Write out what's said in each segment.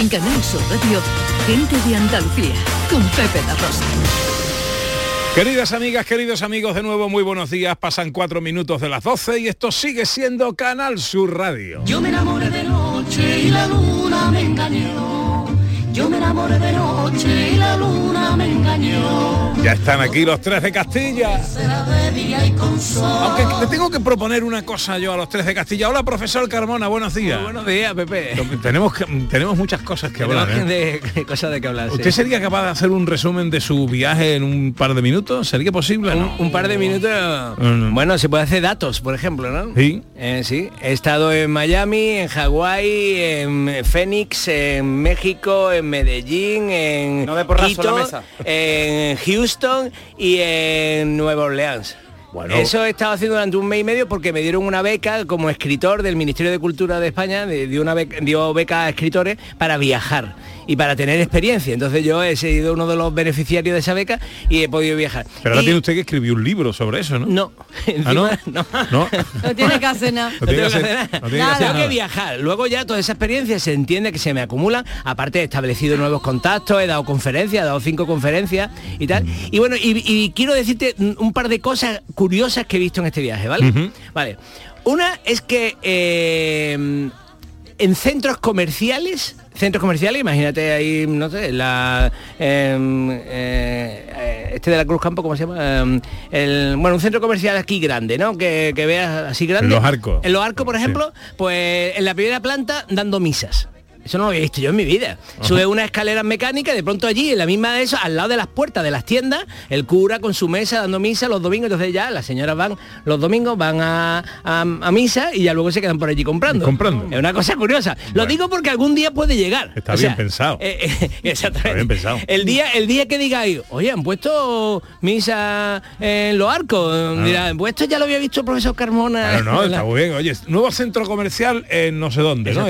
En Canal Sur Radio, gente de Andalucía, con Pepe La Rosa. Queridas amigas, queridos amigos, de nuevo muy buenos días. Pasan cuatro minutos de las 12 y esto sigue siendo Canal Sur Radio. Yo me enamoré de noche y la luna me engañó. Yo me enamoré de noche y la luna me engañó. Ya están aquí los tres de Castilla. Aunque le tengo que proponer una cosa yo a los tres de Castilla. Hola, profesor Carmona, buenos días. Buenos días, Pepe. Tenemos, que- tenemos muchas cosas que hablar. ¿eh? de, cosas de que hablar. sí. ¿Usted sería capaz de hacer un resumen de su viaje en un par de minutos? ¿Sería posible? un, No. un par de minutos. Mm. Bueno, se puede hacer datos, por ejemplo, ¿no? Sí. Eh, sí. He estado en Miami, en Hawái, en Phoenix, en México, en Medellín, en No Quito, en Houston y en Nueva Orleans. Bueno. Eso he estado haciendo durante un mes y medio porque me dieron una beca como escritor del Ministerio de Cultura de España, de- dio, una beca, dio beca a escritores para viajar y para tener experiencia. Entonces yo he sido uno de los beneficiarios de esa beca y he podido viajar. Pero ahora Y- tiene usted que escribir un libro sobre eso, ¿no? No. ¿Ah, no? No. No. No tiene que hacer nada. No tiene que hacer- no tiene que nada. hacer Tengo que nada. viajar. Luego ya toda esa experiencia se entiende que se me acumulan. Aparte he establecido nuevos contactos, he dado conferencias, he dado cinco conferencias y tal. Y bueno, y, y quiero decirte un par de cosas curiosas que he visto en este viaje, ¿vale? Vale. Una es que eh, en centros comerciales, centros comerciales, imagínate ahí, no sé, la em, eh, eh, este de la Cruz Campo, ¿cómo se llama? Em, el, bueno, un centro comercial aquí grande, ¿no? Que, que veas así grande. En Los Arcos. En los arcos, por Sí. ejemplo, pues en la primera planta dando misas. Eso no lo había visto yo en mi vida. Sube una escalera mecánica y de pronto allí, en la misma de eso, al lado de las puertas de las tiendas, el cura con su mesa dando misa los domingos. Entonces ya las señoras van los domingos, van a, a- a misa y ya luego se quedan por allí comprando. Comprando. Es una cosa curiosa. Lo digo porque algún día puede llegar. Está bien pensado. eh, eh, exactamente. Está bien pensado. El día, el día que digáis, oye, han puesto misa en los arcos, dirán, pues esto ya lo había visto el profesor Carmona. Claro, no, está muy bien. Oye, nuevo centro comercial en no sé dónde, ¿no?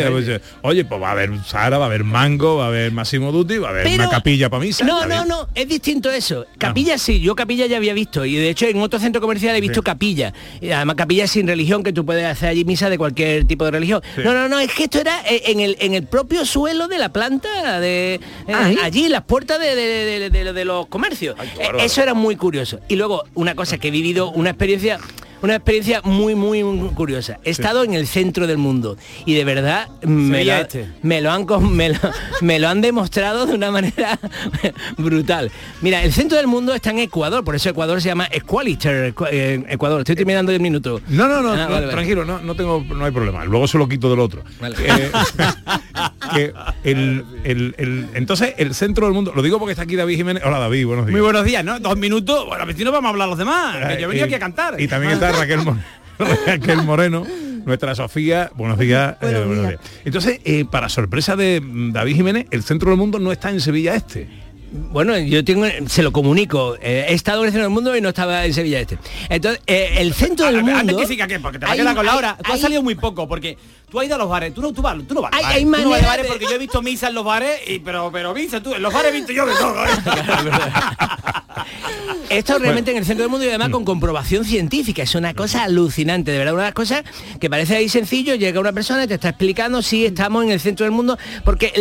Oye, pues va a haber Sara, va a haber Mango, va a haber Massimo Dutti, va a haber Pero- una capilla para misa. No, no, no, es distinto eso. Capilla sí, yo capilla ya había visto y de hecho en otro centro comercial he visto capilla. Y además capilla sin religión, que tú puedes hacer allí misa de cualquier tipo de religión. No, no, no, es que esto era eh, en el, en el propio suelo de la planta, de eh, allí, las puertas de, de- de- de- de los comercios. Eh, eso era muy curioso. Y luego, una cosa que he vivido, una experiencia una experiencia muy muy muy curiosa he estado en el centro del mundo y de verdad me Sevilla lo, este. me lo han me lo, me lo han demostrado de una manera brutal. Mira, el centro del mundo está en Ecuador, por eso Ecuador se llama Equaliter eh, Ecuador. Estoy terminando el minuto. No, no, no, Ah, no, vale, vale. tranquilo, no, no tengo, no hay problema. Luego se lo quito del otro. Vale. Eh, que el, el- el- entonces, el centro del mundo, lo digo porque está aquí David Jiménez. Hola David, buenos días. Muy buenos días, ¿no? Dos minutos. Bueno, a ver si no vamos a hablar los demás. que yo he venido Eh, aquí a cantar. Y también está Raquel, Mo- Raquel Moreno, nuestra Sofía. Buenos días. eh, Buenos días. días. Entonces, eh, para sorpresa de mm, David Jiménez, el centro del mundo no está en Sevilla Este. Bueno, yo tengo, se lo comunico. Eh, he estado en el centro del mundo y no estaba en Sevilla este. Entonces, eh, el centro del mundo. Antes que siga que porque te va a hay- quedar con la hay- hora. Tú has hay- salido muy poco porque tú has ido a los bares. Tú no, tú vas, tú no vas. Hay- hay Tú no vas a manera bares de- porque yo he visto misa en los bares y pero pero misa tú en los bares he visto yo de todo. estado realmente en el centro del mundo y además con comprobación científica. Es una cosa alucinante, de verdad, una de las cosas que parece ahí sencillo, llega una persona y te está explicando si estamos en el centro del mundo, porque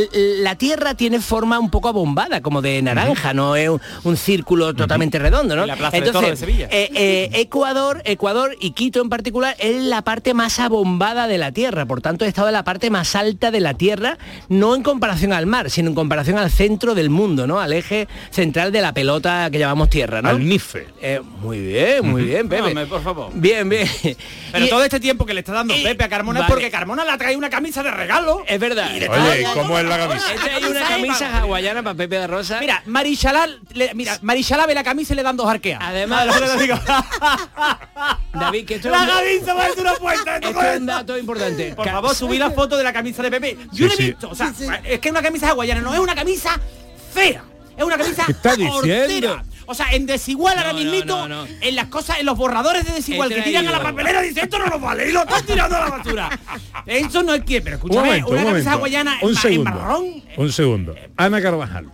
la Tierra tiene forma un poco abombada, como de naranja, no es un, un círculo totalmente redondo, ¿no? La Plaza de Toros de Sevilla. eh, eh, Ecuador, Ecuador y Quito en particular es la parte más abombada de la Tierra, por tanto he estado en la parte más alta de la Tierra, no en comparación al mar, sino en comparación al centro del mundo, ¿no? Al eje central de la pelota que llamamos Tierra, ¿no? Al NIFE. Eh, muy bien, muy bien, Pepe. por favor. Bien, bien. Pero Y- todo este tiempo que le está dando y- Pepe a Carmona vale. es porque Carmona le ha traído una camisa de regalo. Es verdad. Oye, ¿cómo es la camisa? Esta es una camisa hawaiana para Pepe de Rosa. Mira, Marichalá, le- mira, Marichalá ve la camisa y le dan dos arqueas. Además-. David, que esto es la un- camisa parece una puerta. ¿esto es un dato importante. Por Ca- favor, subí la foto de la camisa de Pepe. Sí, Yo no he sí. visto, o sea, es que es una camisa hawaiana, no es una camisa fea. Es una camisa ¿Qué está diciendo? hortera. O sea, en desigual ahora No, no, mismito, no, no. en las cosas, en los borradores de desigual He que tiran a la papelera, dice esto no nos vale y lo están tirando a la basura. Eso no es que, pero Un escúchame, momento, una un camisa hawaiana en, un en segundo. marrón. Un segundo. Ana Carvajal,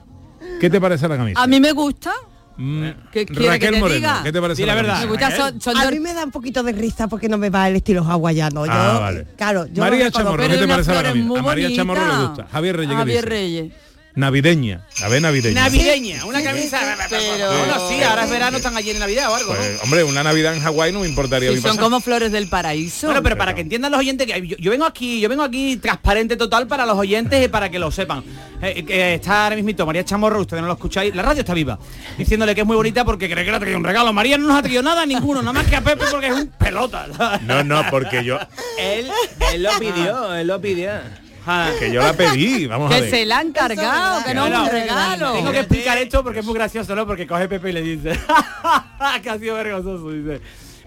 ¿qué te parece la camisa? A mí me gusta. Mm, ¿Qué quiere Raquel que te Moreno, diga? ¿qué te parece Di la verdad. Me camisa? gusta, son, son A mí me da un poquito de risa porque no me va el estilo hawaiano. Yo, Ah, vale. Claro, yo María lo. Chamorro, ¿qué te parece la camisa? A María Chamorro le gusta. Javier Reyes, ¿qué Javier dice? Reyes. Navideña. A ver, navideña. Navideña, una camisa. Pero- Bueno, sí, ahora es verano, están allí en Navidad o algo, ¿no? Pues, hombre, una Navidad en Hawái no me importaría. mí son pasar. como flores del paraíso. Bueno, pero para que entiendan los oyentes, que yo, yo vengo aquí, yo vengo aquí transparente total para los oyentes y para que lo sepan. Eh, que está ahora mismito María Chamorro, ustedes no lo escucháis, la radio está viva, diciéndole que es muy bonita porque cree que le ha traído un regalo. María no nos ha traído nada a ninguno, nada más que a Pepe porque es un pelota. No, no, porque yo, Él, él lo pidió, él lo pidió. Ah. que yo la pedí. Vamos a que ver. se la han cargado, que no es un regalo. Tengo que explicar esto porque es muy gracioso, ¿no? Porque coge Pepe y le dice, que ha sido vergonzoso, dice.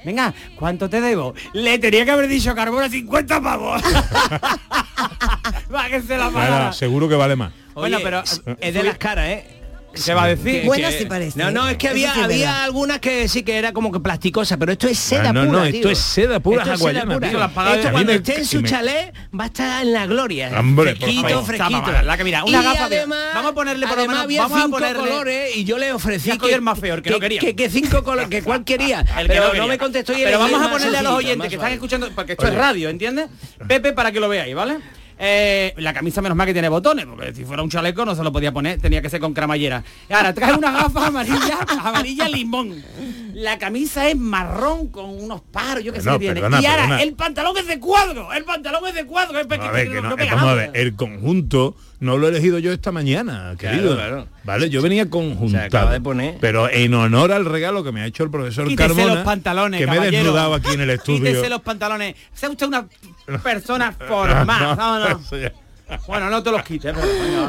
Venga, ¿cuánto te debo? Le tenía que haber dicho Carbona 50 pavos. Va que se la seguro que vale más. Bueno, pero es de las caras, ¿eh? ¿Qué va a decir? Que- Buena que- sí parece, No, no, es que había, sí había verdad. algunas que sí que era como que plasticosa, pero esto es seda Ah, no, pura, no, esto tío. es seda pura Esto es seda pura. tío. De- Esto cuando me- esté en su me- chalet va a estar en la gloria. Hombre, por fresquito, favor. fresquito. La que mira, una Y gafa, además, vamos a ponerle por lo menos- había vamos a cinco ponerle- colores y yo le ofrecí cogió el más feo, el que no quería. que, que cinco colores, que cuál quería. El que pero no, quería. me contestó y Pero vamos a ponerle a los oyentes que están escuchando, porque esto es radio, ¿entiendes? Pepe, para que lo veáis, ¿vale? Eh, la camisa menos mal que tiene botones, porque si fuera un chaleco no se lo podía poner, tenía que ser con cremallera. Ahora trae unas gafas amarillas, amarilla limón. La camisa es marrón con unos paros, yo qué sé No, qué tiene. perdona, y ahora perdona. el pantalón es de cuadro, el pantalón es de cuadro, es que que no, no pega vamos a nada. ver, el conjunto no lo he elegido yo esta mañana, querido. claro. Vale, yo venía conjuntado. acaba de poner. Pero en honor al regalo que me ha hecho el profesor Quítese Carmona, los pantalones, que me he desnudado aquí en el estudio. Quítese los pantalones. Sea usted una persona formal. No. Bueno, no te los quites.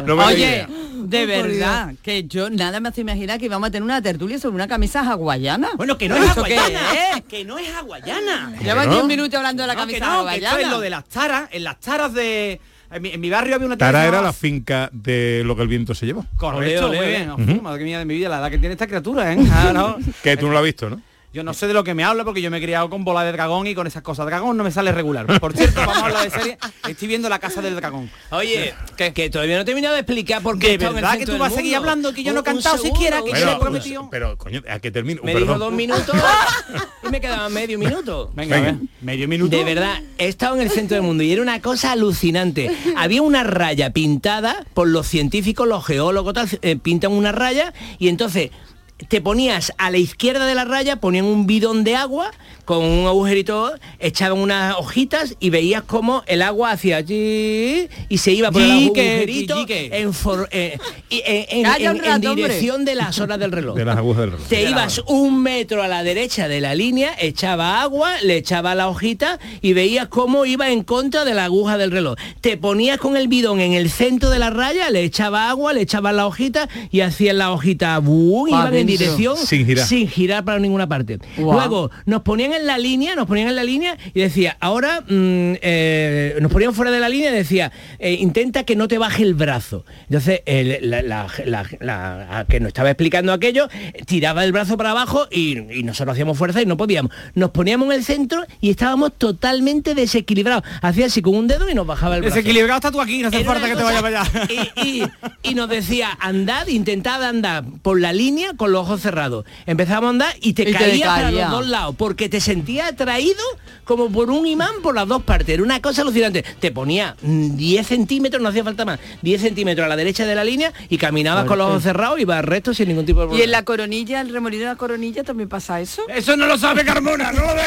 pero Oye, diga. de verdad, que yo nada me hace imaginar que íbamos a tener una tertulia sobre una camisa hawaiana. Bueno, que no es ¿Eso qué hawaiana. es? Que no es hawaiana. Lleva ¿no? 10 minutos hablando de la No, que camisa no, que esto hawaiana. es lo de las taras. En las taras de... En mi, en mi barrio había una Tara que era la finca de lo que el viento se llevó. Correcto, muy bien. Madre mía de mi vida, la edad que tiene esta criatura, ¿eh? Ah, no. Que tú no lo has visto, ¿no? Yo no sé de lo que me habla porque yo me he criado con bola de dragón y con esas cosas. Dragón no me sale regular. Por cierto, vamos a hablar de serie. Estoy viendo la casa del dragón. Oye, que todavía no he terminado de explicar por qué ¿De verdad que tú vas a seguir hablando que yo no he cantado segundo, siquiera, que yo Pero, le he prometido? pero, coño, a que termino. Me perdón. dijo dos minutos y me quedaba medio minuto. Venga, a ver, medio minuto. De verdad, he estado en el centro del mundo y era una cosa alucinante. Había una raya pintada por los científicos, los geólogos, tal, eh, pintan una raya y entonces te ponías a la izquierda de la raya, ponían un bidón de agua con un agujerito, echaban unas hojitas y veías cómo el agua hacía allí y se iba por el agujerito yique. en, for- eh, y en- en- hombre. dirección de las horas del reloj. De las agujas del reloj. Te ibas un metro a la derecha de la línea, echaba agua, le echaba la hojita y veías cómo iba en contra de la aguja del reloj. Te ponías con el bidón en el centro de la raya, le echaba agua, le echabas la hojita y hacían la hojita. Dirección Sin girar. sin girar para ninguna parte. Luego nos ponían en la línea, nos ponían en la línea y decía, ahora mm, eh, nos ponían fuera de la línea y decía, eh, intenta que no te baje el brazo. Entonces, el- la, la- la- la- a que nos estaba explicando aquello, tiraba el brazo para abajo y, y nosotros hacíamos fuerza y no podíamos. Nos poníamos en el centro y estábamos totalmente desequilibrados. Hacía así con un dedo y nos bajaba el brazo. Desequilibrado está tú aquí, no hace Era falta que te cosa- para allá. Y, y- y nos decía, andad, intentad andar por la línea con los ojos cerrados. Empezamos a andar y te Y te caías para caía. los dos lados, porque te sentías atraído como por un imán por las dos partes. Era una cosa alucinante. Te ponía mm, 10 centímetros, no hacía falta más, 10 centímetros a la derecha de la línea y caminabas con los ojos cerrados y ibas recto sin ningún tipo de Y problema. en la coronilla, el remolino de la coronilla también pasa eso. Eso no lo sabe Carmona, no lo.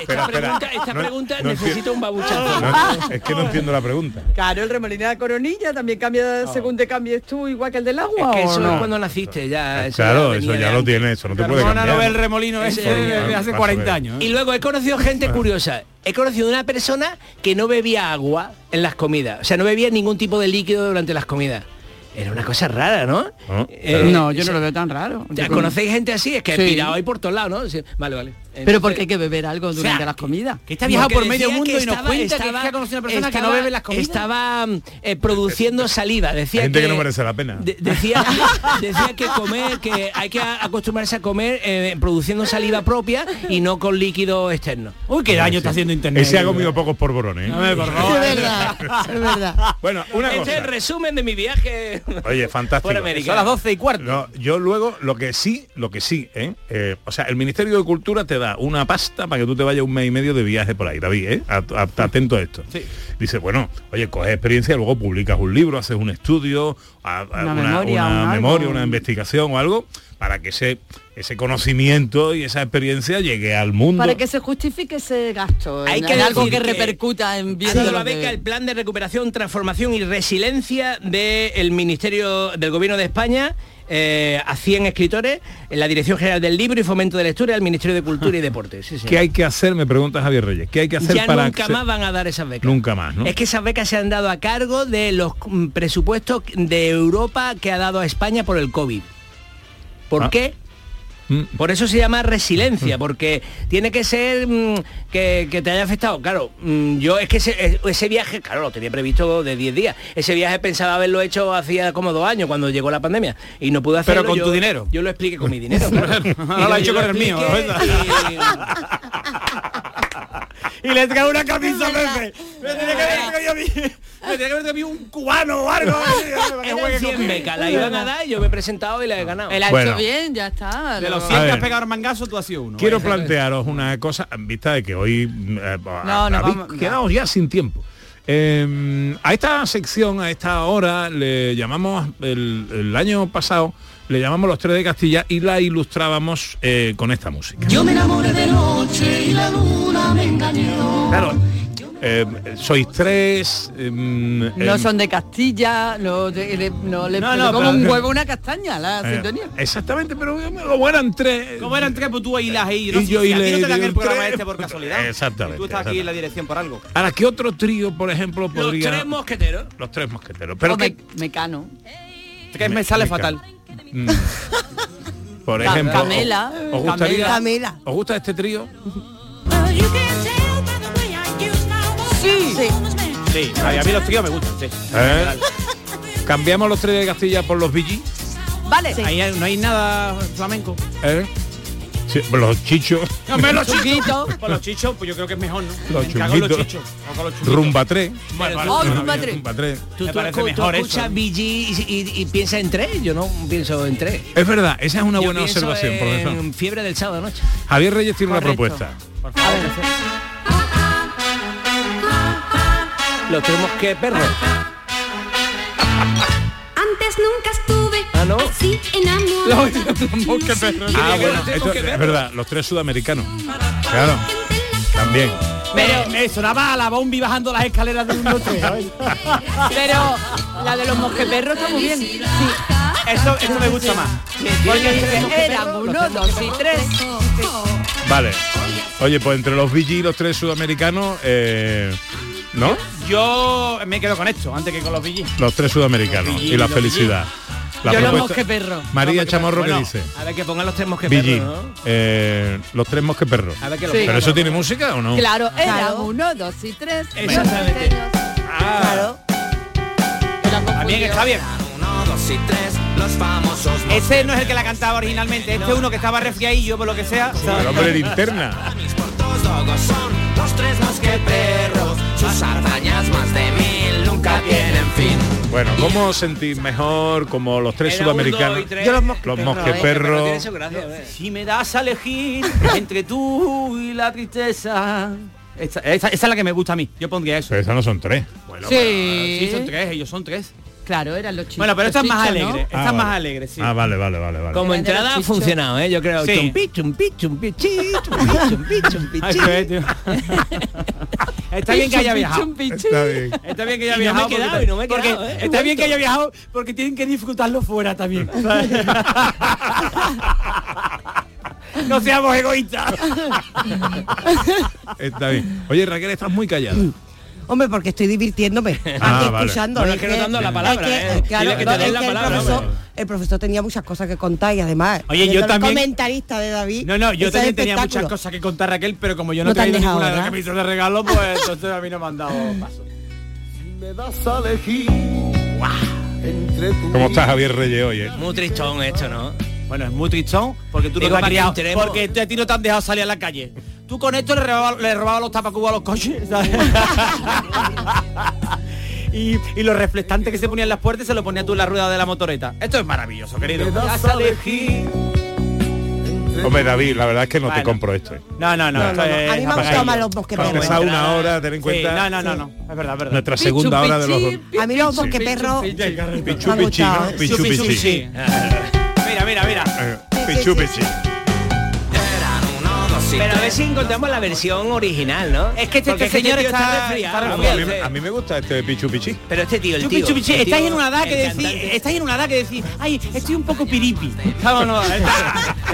Esta Espera, espera. pregunta, esta No- pregunta no necesita un babuchazo. No, es que no entiendo la pregunta. Claro, el remolino de la coronilla también cambia según te cambies tú, igual que el del agua. Es que ¿o eso no? es cuando naciste, ya. eso Claro, ya eso ya lo tiene, eso no te puede cambiar. no ve el remolino ese hace vas a 40 ver. años. ¿eh? Y luego he conocido gente curiosa. He conocido una persona que no bebía agua en las comidas. O sea, no bebía ningún tipo de líquido durante las comidas. Era una cosa rara, ¿no? No, Eh, No, yo no lo veo tan raro. ¿Ya ¿Conocéis gente así? Es que Sí. pirado ahí por todos lados, ¿no? Sí, Vale, Pero porque hay que beber algo durante sea, las comidas. Que está viajado por medio mundo y nos estaba- cuenta que, estaba- que ha conocido una persona que no estaba- bebe las comidas. Estaba eh, produciendo saliva. Decía Gente que no merece la pena. de- decía, decía que comer, que hay que acostumbrarse a comer eh, produciendo saliva propia y no con líquido externo. Uy, qué daño está haciendo internet. Ese ha comido pocos polvorones. ¿eh? Es verdad, es verdad. Bueno, una Este es el cosa. resumen de mi viaje. Oye, fantástico. Por América. Son las 12 y cuarto. No, yo luego lo que sí, lo que sí, ¿eh? Eh, o sea, el Ministerio de Cultura te da una pasta para que tú te vayas un mes y medio de viaje por ahí, David, ¿eh? At- at- Atento a esto. Sí. Dice, bueno, oye, coges experiencia, luego publicas un libro, haces un estudio, a- Una una, memoria, una investigación o algo, para que ese, ese conocimiento y esa experiencia llegue al mundo. Para que se justifique ese gasto. Hay en- que en algo que, que repercuta en Ha bien la beca el plan de recuperación, transformación y resiliencia del Ministerio del Gobierno de España eh, a 100 escritores en la Dirección General del Libro y Fomento de Lectura del Ministerio de Cultura y Deportes. Sí, sí. ¿Qué hay que hacer? Me pregunta Javier Reyes. ¿Qué hay que hacer ya para nunca más van a dar esas becas. Nunca más, ¿no? Es que esas becas se han dado a cargo de los mm, presupuestos de Europa que ha dado a España por el COVID. ¿Por Ah. qué? Mm. Por eso se llama resiliencia, porque tiene que ser mm, que, que te haya afectado. Claro, mm, yo es que ese, ese viaje, claro, lo tenía previsto de 10 días. Ese viaje pensaba haberlo hecho hacía como dos años, cuando llegó la pandemia. Y no pude hacerlo. Pero con yo- tu dinero. Yo lo expliqué con mi dinero. claro. Ahora lo ha Yo hecho con el mío, expliqué Y le trae una camisa Pepe. Me tenía que haber traído a mí. Me tenía que haber mí un cubano o algo. Eran 100 conmigo. becas, la iban a dar y yo me he presentado y la he ganado. Él ha Bueno. hecho bien, ya está. De lo- los A 100 que has pegado el mangazo, tú has sido uno. Quiero plantearos una cosa en vista de que hoy eh, No, no, habéis vamos- quedado ya sin tiempo. Eh, a esta sección, a esta hora, le llamamos el, el año pasado, le llamamos los tres de Castilla y la ilustrábamos eh, con esta música. Yo me enamoré de noche y la luna me engañó. Claro, eh, sois tres. eh, No em, son de Castilla, no, de- le- no le No, como pero- un huevo una castaña la eh, sintonía. exactamente, pero como eran tres. ¿Cómo eran tres? Pues tú ahí las y Y yo y le- no te dan y el programa tres. este por casualidad. Exactamente, Tú estás aquí en la dirección por algo. Ahora, ¿qué otro trío, por ejemplo, Los tres mosqueteros. Los tres mosqueteros. Pero O que, me- mecano. Que me sale me fatal. Mm. Por ejemplo, Camela. ¿os gustaría, Camela. ¿os gusta este trío? Sí. Sí, a mí los tíos me gustan, sí. ¿Eh? ¿Cambiamos los tres de Castilla por los VG? Vale. Ahí no hay nada flamenco. ¿Eh? Sí, los chichos, Hombre, los chiquitos. Con los chichos, pues yo creo que es mejor, ¿no? Los Me chichos. Rumba 3. Bueno, Pero vale, Oh, Rumba bien. tres. Rumba 3. Tú, escuchas y, y- y piensas en tres, yo no pienso en tres. Es verdad, esa es una Yo buena observación, en profesor. fiebre del sábado noche. Javier Reyes tiene una propuesta. Por favor. Los tenemos que perros. Antes nunca estuve Ah, ¿no? así enamorado. Ah, bueno, esto es verdad, los tres sudamericanos. Claro, también. Me, me sonaba a la bombi bajando las escaleras de un otro. ¿sabes? Pero la de los mosqueperros está muy bien. Sí. Eso, eso me gusta más. Porque dice, eran uno, dos y tres. Vale. Oye, pues entre los VG y los tres sudamericanos, eh, ¿no? Yo me quedo con esto, antes que con los VG. Los tres sudamericanos VG, y la los felicidad. La Yo los propuesta- mosqueperros. María Chamorro, ¿qué Bueno, dice? A ver que pongan los tres mosqueteros, VG, ¿no? eh, los tres mosqueperros. A ver que lo Sí. ¿Pero eso tiene música o no? Claro, eran Claro. uno, dos y tres. Exactamente. Claro. También está bien. Ese no es el que la cantaba originalmente, este es uno que estaba resfriadillo por lo que sea. El hombre linterna. Bueno, ¿cómo os sentís mejor como los tres Era un, sudamericanos? dos y tres. Yo los Los mosqueperros. Pero mosqueperros. Si me das a elegir entre tú y la tristeza. Esa, esa- esa es la que me gusta a mí. Yo pondría eso. Pero esas no son tres. Sí. Sí, son tres, ellos son tres. Claro, eran los chicos. Bueno, pero esta es más chichos, ¿no? alegre. Esta Ah, es más vale. alegre, sí. Ah, vale, vale, vale, vale. Como entrada ha chichos. funcionado, ¿eh? Yo creo. Sí. Chumpi, chumpi, chumpi, chumpi, chumpi. Está bien que haya viajado. Está bien. Está bien que Y haya no me he viajado. quedado, porque- y no me he porque quedado, ¿eh? Está bien que haya viajado porque tienen que disfrutarlo fuera también. no seamos egoístas. Está bien. Oye, Raquel, estás muy callada. Hombre, porque estoy divirtiéndome. Ah, aquí vale. escuchando. Bueno, es que no dando la palabra, es que, ¿eh? claro, Dile que te no, den es la que el palabra, profesor, el profesor tenía muchas cosas que contar y además, Oye, yo también- comentarista de David. No, no, yo también tenía muchas cosas que contar Raquel, pero como yo no, No te dejado, ninguna de las de regalo, pues entonces a mí no me han dado paso. Me das a elegir ¿Cómo está Javier Reyes hoy, eh? Muy tristón esto, ¿no? Bueno, es muy tristón porque tú Digo, no te has criado, porque a ti no te han dejado salir a la calle. Tú con esto le robabas le robaba los tapacubos a los coches, ¿sabes? y, y los reflectantes que se ponían en las puertas se lo ponías tú en la rueda de la motoreta. Esto es maravilloso, querido. Hombre, David, la verdad es que no te compro esto. eh. No, no, no. No, esto no, no. es A mí me han gustado más los bosqueperros. empezar una hora, ten en Sí, cuenta no, no, no, no. Es verdad, es verdad. nuestra segunda hora de los dos. A mí los bosqueperros Pichu ¿eh? Pichu pichi. sí. Mira, mira, mira. Eh, Pichu pichi. Pero a ver si encontramos la versión original, ¿no? Es que este- este señor está- resfriado. está A mí, a me gusta este de Pichu pichi. Pero este tío, el Chupi, tío. tío, estáis en una edad que decís, estáis en una edad que decís, ay, estoy un poco piripi. ¿Sabes o no?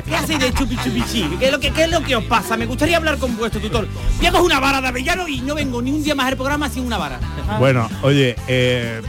¿Qué hacéis de chupi chupi chi? ¿Qué es, lo que, ¿Qué es lo que os pasa? Me gustaría hablar con vuestro tutor. Coger una vara de avellano y no vengo ni un día más al programa sin una vara. Bueno, oye, eh,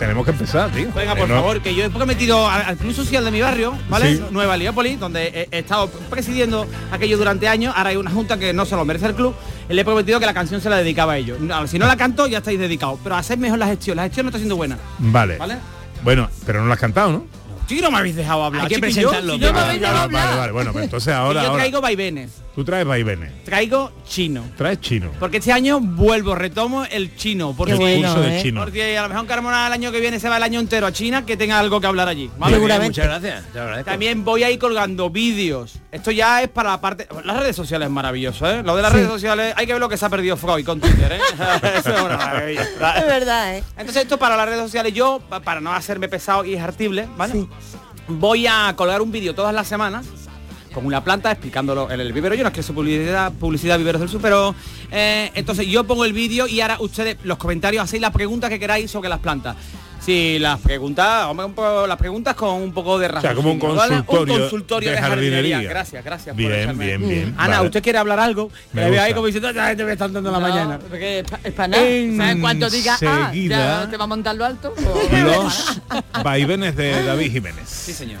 tenemos que empezar, tío. Venga, Eh, por no- favor, que yo he metido al, club social de mi barrio, ¿vale? Sí. Nueva Heliópolis, donde he, he estado presidiendo aquello durante años. Ahora hay una junta que no se lo merece el club. Le he prometido que la canción se la dedicaba a ellos. Si no la canto, ya estáis dedicados. Pero haced mejor la gestión. La gestión no está siendo buena. Vale. ¿Vale? Bueno, pero no lo has cantado, ¿no? Sí, no me habéis dejado hablar. Hay que presentarlo, Si no me pero- habéis dejado Vale, hablar. vale, bueno, pues entonces ahora, yo ahora. traigo vaivenes. Tú traes vaivenes. Traigo chino. Traes chino. Porque este año vuelvo, retomo el chino. Porque, el bueno, curso de ¿eh? chino. porque a lo mejor Carmona el año que viene se va el año entero a China, que tenga algo que hablar allí. ¿vale? Seguramente. Muchas gracias. También voy a ir colgando vídeos. Esto ya es para la parte... Las redes sociales es maravilloso, ¿eh? Lo de las Sí. redes sociales, hay que ver lo que se ha perdido Freud con Twitter, ¿eh? Eso es una maravilla. Es verdad, ¿eh? Entonces esto para las redes sociales, yo, pa- para no hacerme pesado y hartible, ¿vale? Voy a colgar un vídeo todas las semanas con una planta explicándolo en el vivero. Yo no es que sea publicidad, publicidad viveros del sur, pero eh, entonces yo pongo el vídeo y ahora ustedes, los comentarios, hacéis las preguntas que queráis sobre las plantas. Si las preguntas, hombre, un poco, las preguntas con un poco de razón. sea, como un consultorio Un consultorio de de, jardinería. jardinería. Gracias, gracias. por Bien, echarme. bien, bien. Ana, Vale. ¿usted quiere hablar algo? Me veo ahí como diciendo, "Ya, te me están dando la mañana. Porque es pa- es para nada. En O sea, en cuanto diga, ah, ya te va a montar lo alto. o- Los vaivenes de David Jiménez. Sí, señor.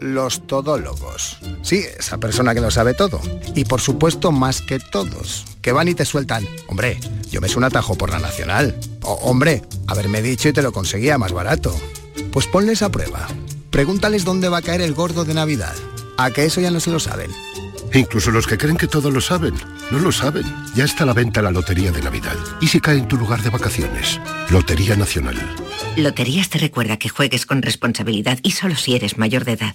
Los todólogos. Sí, esa persona que lo sabe todo. Y por supuesto más que todos. Que van y te sueltan. Hombre, yo me sé un atajo por la nacional. O, hombre, haberme dicho y te lo conseguía más barato. Pues ponles a prueba. Pregúntales dónde va a caer el gordo de Navidad. A que eso ya no se lo saben. Incluso los que creen que todo lo saben, no lo saben. Ya está a la venta la Lotería de Navidad. ¿Y si cae en tu lugar de vacaciones? Lotería Nacional. Loterías te recuerda que juegues con responsabilidad y solo si eres mayor de edad.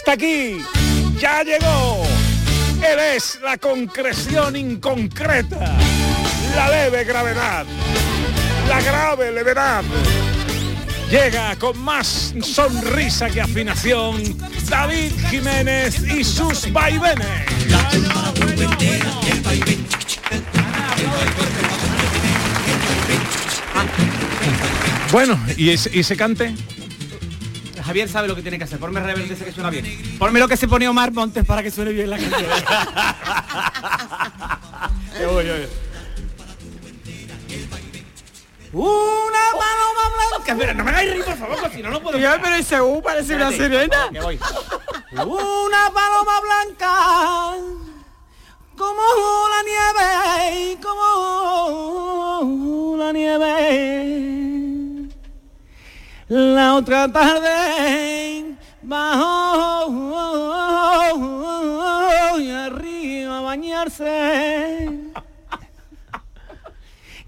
¡Ya está aquí! ¡Ya llegó! Él es la concreción inconcreta, la leve gravedad, la grave levedad. Llega con más sonrisa que afinación David Jiménez y sus vaivenes. Bueno, ¿y ese, y ese cante? Javier sabe lo que tiene que hacer. Ponme rebelde ese que suena bien. Ponme lo que se pone Omar Montes para que suene bien la canción. Una paloma blanca. Espera, no me hagáis reír, por favor, que si no, no puedo. Ya, pero ese U parece una Espérate, sirena. que voy. Una paloma blanca como la nieve, como la nieve. La otra tarde bajo y arriba a bañarse.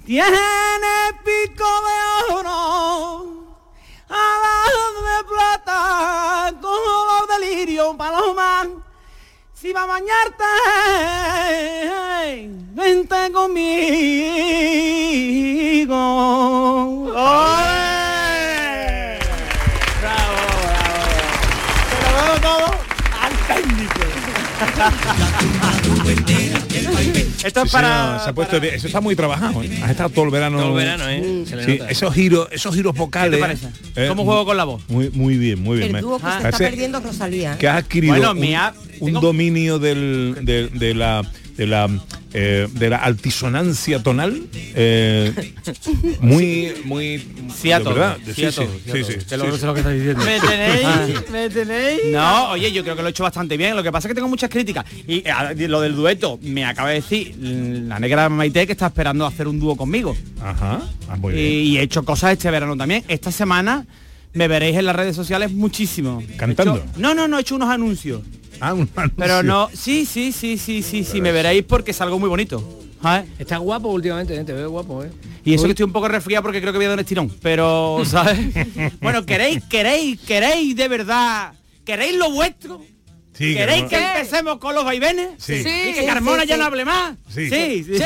Tiene pico de oro, alas de plata, como los delirios paloma. Si va a bañarte, vente conmigo. Esto es Sí, para... señor, se ha puesto bien. Eso está muy trabajado. ¿eh? Has estado todo el verano. Todo el verano, ¿eh? Se le Sí, esos giros, esos giros vocales. ¿Qué te parece? eh, ¿Cómo juego con la voz? Muy, muy bien, muy bien. El dúo que se está perdiendo Rosalía. ¿eh? que has adquirido Bueno, un, me ha- un tengo- dominio del, de, de la de la eh, de la altisonancia tonal eh, muy muy Sí a todo, verdad. sí sí, a sí, todo, sí a sí, todo. sí, Que lo- sí, sé sí. lo que estás diciendo. ¿Me tenéis? ¿Me tenéis? No, oye, yo creo que lo he hecho bastante bien. Lo que pasa es que tengo muchas críticas. Y eh, lo del dueto, me acaba de decir mm, la negra Maite que está esperando hacer un dúo conmigo. Ajá, ah, muy Y, bien. y he hecho cosas este verano también. Esta semana me veréis en las redes sociales muchísimo. Cantando. He hecho- no, no, no, he hecho unos anuncios. Ah, un Pero no, sí, sí, sí, sí, sí, sí, me veréis porque es algo muy bonito. ¿sabes? Está guapo últimamente, ¿eh? te veo guapo, ¿eh? Y eso que estoy un poco resfriado porque creo que voy a dar un estirón. Pero, ¿sabes? bueno, queréis, queréis, queréis de verdad. ¿Queréis lo vuestro? Sí, ¿Queréis que empecemos con los vaivenes? Sí. ¿Y que Sí, Carmona sí, ya sí. no hable más? Sí. Sí, sí.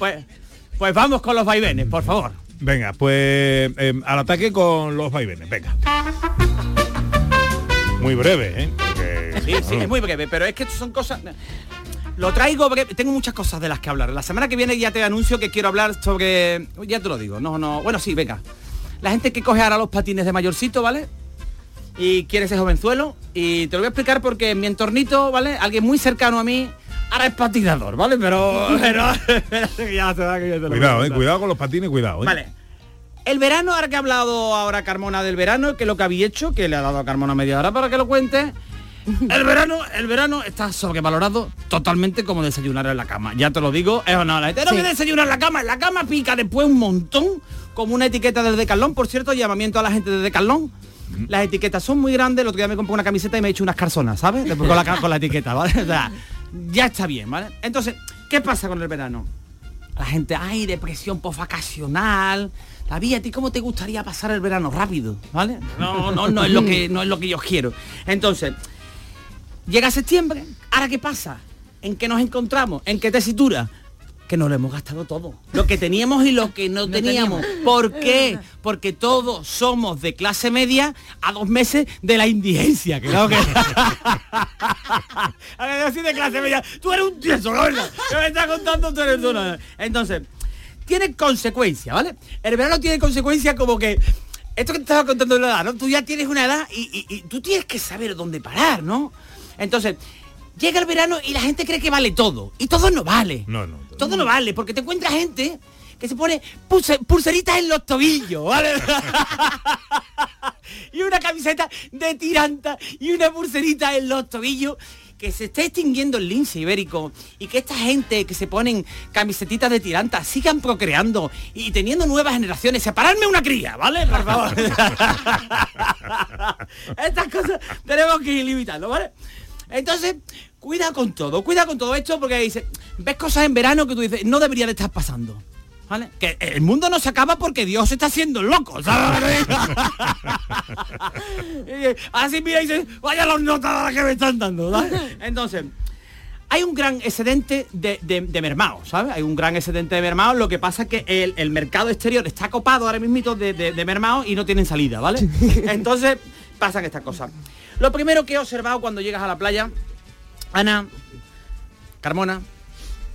pues, pues vamos con los vaivenes, por favor. Venga, pues eh, al ataque con los vaivenes, venga. Muy breve, ¿eh? Porque- Sí, sí, es muy breve, pero es que son cosas... Lo traigo porque tengo muchas cosas de las que hablar. La semana que viene ya te anuncio que quiero hablar sobre... Ya te lo digo, no, no... Bueno, sí, venga. La gente que coge ahora los patines de mayorcito, ¿vale? Y quiere ser jovenzuelo. Y te lo voy a explicar porque en mi entornito, ¿vale? Alguien muy cercano a mí ahora es patinador, ¿vale? Pero... pero, pero que ya se va, que ya te lo voy a Cuidado, eh, cuidado con los patines, cuidado. ¿eh? Vale. El verano, ahora que ha hablado ahora Carmona del verano, que es lo que había hecho, que le ha dado a Carmona media hora para que lo cuente. El verano, el verano está sobrevalorado totalmente como desayunar en la cama. Ya te lo digo, es no. La gente no Sí. que desayunar en la cama, en la cama pica después un montón, como una etiqueta del Decathlon, por cierto, llamamiento a la gente de Decathlon. Las etiquetas son muy grandes, el otro día me compré una camiseta y me he hecho unas carzonas, ¿sabes? Después con la, con la etiqueta, ¿vale? O sea, ya está bien, ¿vale? Entonces, ¿qué pasa con el verano? La gente, ay, depresión postvacacional. David, ¿a ti cómo te gustaría pasar el verano rápido? ¿Vale? No, no, no es lo que no es lo que yo quiero. Entonces, llega septiembre, ¿ahora qué pasa? ¿En qué nos encontramos? ¿En qué tesitura? Que nos lo hemos gastado todo. Lo que teníamos y lo que no, teníamos. ¿Por qué? Porque todos somos de clase media a dos meses de la indigencia. Claro que... A ver, así de clase media. Tú eres un tieso, verdad. ¿Qué me estás contando? Tú eres no. Entonces, tiene consecuencias, ¿vale? El verano tiene consecuencias como que esto que te estaba contando de la edad, ¿no? Tú ya tienes una edad y, y- y tú tienes que saber dónde parar, ¿no? Entonces, llega el verano y la gente cree que vale todo. Y todo no vale. No, no. Todo no vale, porque te encuentras gente que se pone pulse- pulseritas en los tobillos, ¿vale? y una camiseta de tiranta y una pulserita en los tobillos que se está extinguiendo el lince ibérico y que esta gente que se ponen camisetitas de tiranta sigan procreando y teniendo nuevas generaciones. Separarme una cría, ¿vale? Por favor. Estas cosas tenemos que ir limitando, ¿vale? Entonces, cuida con todo, cuida con todo esto porque dice, ves cosas en verano que tú dices, no debería de estar pasando. ¿Vale? Que el mundo no se acaba porque Dios está haciendo loco, Así mira y dice, vaya los notas que me están dando, ¿sabes? Entonces, hay un gran excedente de, de, de ¿sabes? Hay un gran excedente de mermao, lo que pasa es que el, el mercado exterior está copado ahora mismo de, de, de y no tienen salida, ¿vale? Entonces, pasan estas cosas. Lo primero que he observado cuando llegas a la playa, Ana, Carmona,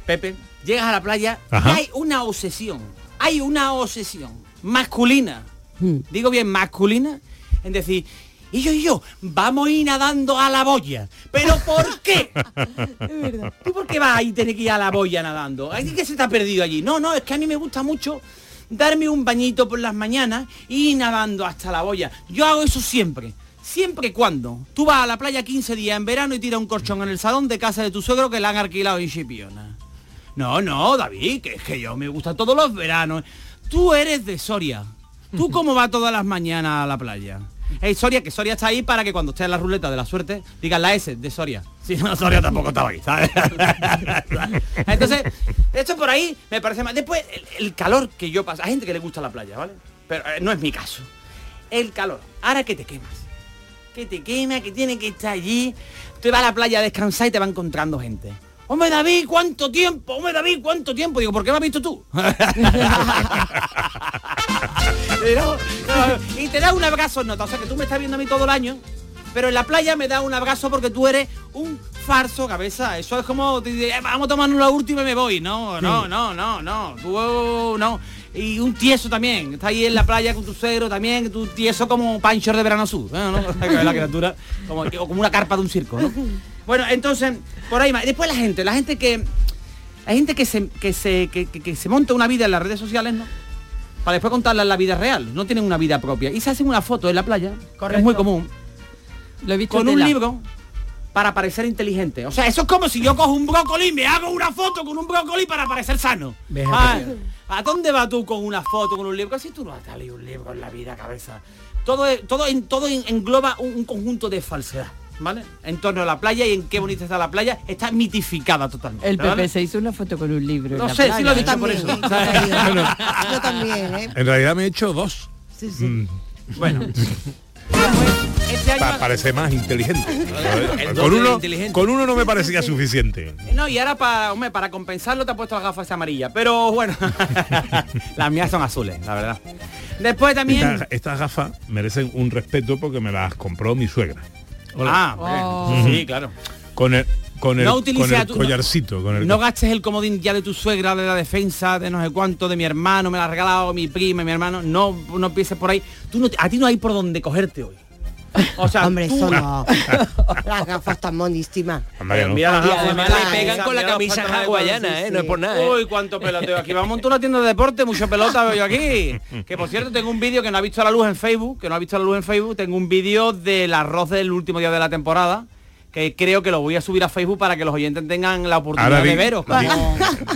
Pepe, llegas a la playa Ajá. y hay una obsesión, hay una obsesión masculina, digo bien masculina, en decir, y yo y yo, vamos a ir nadando a la boya. ¿Pero por qué? ¿Tú por qué vas y tienes que ir a la boya nadando? ¿Hay que se te ha perdido allí? No, no, es que a mí me gusta mucho darme un bañito por las mañanas y ir nadando hasta la boya. Yo hago eso siempre. Siempre y cuando tú vas a la playa 15 días en verano y tiras un colchón en el salón de casa de tu suegro que la han alquilado en Chipiona. No, no, David, que es que yo me gusta todos los veranos. Tú eres de Soria. ¿Tú cómo vas todas las mañanas a la playa? Hey, Soria, que Soria está ahí para que cuando esté en la ruleta de la suerte digan la S de Soria. Si no, Soria tampoco estaba ahí, ¿sabes? Entonces, esto por ahí me parece mal. Después, el, el calor que yo paso. Hay gente que le gusta la playa, ¿vale? Pero eh, no es mi caso. El calor. Ahora que te quemas. Que te quema, que tiene que estar allí. Tú vas a la playa a descansar y te va encontrando gente. Hombre David, ¿cuánto tiempo? Hombre David, ¿cuánto tiempo? Digo, ¿por qué me has visto tú? Y te da un abrazo nota, o sea que tú me estás viendo a mí todo el año, pero en la playa me da un abrazo porque tú eres un farso cabeza. Eso es como "Eh, vamos a tomarnos la última y me voy. No, no, no, no, no. Tú no. Y un tieso también. Está ahí en la playa con tu cero también, tú tieso como Pancho de verano azul. ¿eh? ¿no? La criatura, como, como una carpa de un circo, ¿no? Bueno, entonces, por ahí más. Después la gente, la gente que. Hay gente que se, que se, que, que- que se monta una vida en las redes sociales, ¿no? Para después contarla en la vida real. No tienen una vida propia. Y se hacen una foto en la playa. Es muy común. Lo he visto Con un libro para parecer inteligente. O sea, eso es como si yo cojo un brócoli y me hago una foto con un brócoli para parecer sano. Ah, ¿A dónde vas tú con una foto, con un libro? Casi tú no has leído un libro en la vida, cabeza. Todo, todo, todo en- engloba un, un conjunto de falsedad. ¿Vale? En torno a la playa y en qué bonita está la playa, está mitificada totalmente. El ¿vale? Pepe se hizo una foto con un libro. en No la sé, sí playa, lo he ¿eh? dicho por eso. Yo también, ¿eh? En realidad me he hecho dos. Sí, sí. Mm, Bueno. Este año- pa- parece más inteligente. El con, uno, inteligente. con uno no me parecía suficiente. No, y ahora para, hombre, para compensarlo te ha puesto las gafas amarillas. Pero bueno, las mías son azules, la verdad. Después también... Estas, estas gafas merecen un respeto porque me las compró mi suegra. Ah, Oh. hombre. sí, claro. Con el, con el, No con el tu- collarcito. con el No gastes el comodín ya de tu suegra, de la defensa, de no sé cuánto, de mi hermano, me la ha regalado mi prima, mi hermano. No, no empieces por ahí. Tú no, a ti no hay por donde cogerte hoy. O sea, Hombre, eso no. Las gafas tan monísimas. Mira las gafas, además le pegan con la camisa hawaiana, ¿eh? sí. No es por nada, ¿eh? Uy, cuánto peloteo aquí. Vamos a montar una tienda de deporte, mucha pelota veo yo aquí. Que por cierto tengo un vídeo que no ha visto la luz en Facebook, que no ha visto la luz en Facebook. Tengo un vídeo del arroz del último día de la temporada. Que creo que lo voy a subir a Facebook para que los oyentes tengan la oportunidad Ahora di, de veros.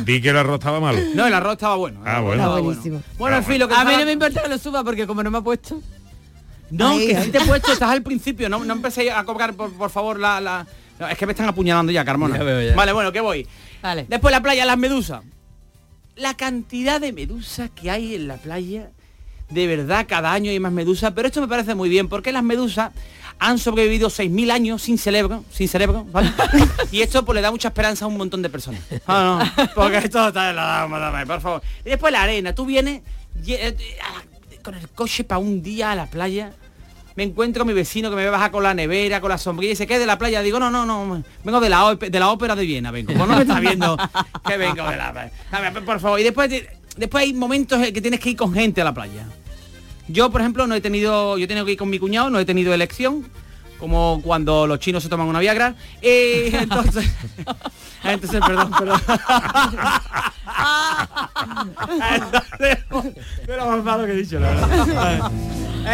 di- que el arroz estaba malo. No, el arroz estaba bueno. Ah, bueno. Estaba Está buenísimo. Bueno, en fin, lo que A mí no me importa que lo suba porque como no me ha puesto. No, Ahí, que si te he puesto, estás al principio, no, no empecé a cobrar, por, por favor, la, la- no, es que me están apuñalando ya, Carmona. Ya veo, ya. Vale, bueno, ¿qué voy? Vale. Después la playa, las medusas. La cantidad de medusas que hay en la playa, de verdad, cada año hay más medusas, pero esto me parece muy bien, porque las medusas han sobrevivido 6.000 años sin cerebro, sin cerebro, ¿vale? y esto pues le da mucha esperanza a un montón de personas. Ah, no, porque esto está en la por favor. Y después la arena, tú vienes eh, con el coche para un día a la playa, me encuentro a mi vecino que me baja con la nevera, con la sombrilla y se queda de la playa. Digo, no, no, no, vengo de la, de la ópera de Viena, vengo. Pues no me está viendo que vengo de la A ver, por favor. Y después, de- después hay momentos en que tienes que ir con gente a la playa. Yo, por ejemplo, no he tenido, yo he tenido que ir con mi cuñado, no he tenido elección, como cuando los chinos se toman una Viagra. Eh, entonces, entonces, perdón, pero... pero más malo que he dicho, la verdad.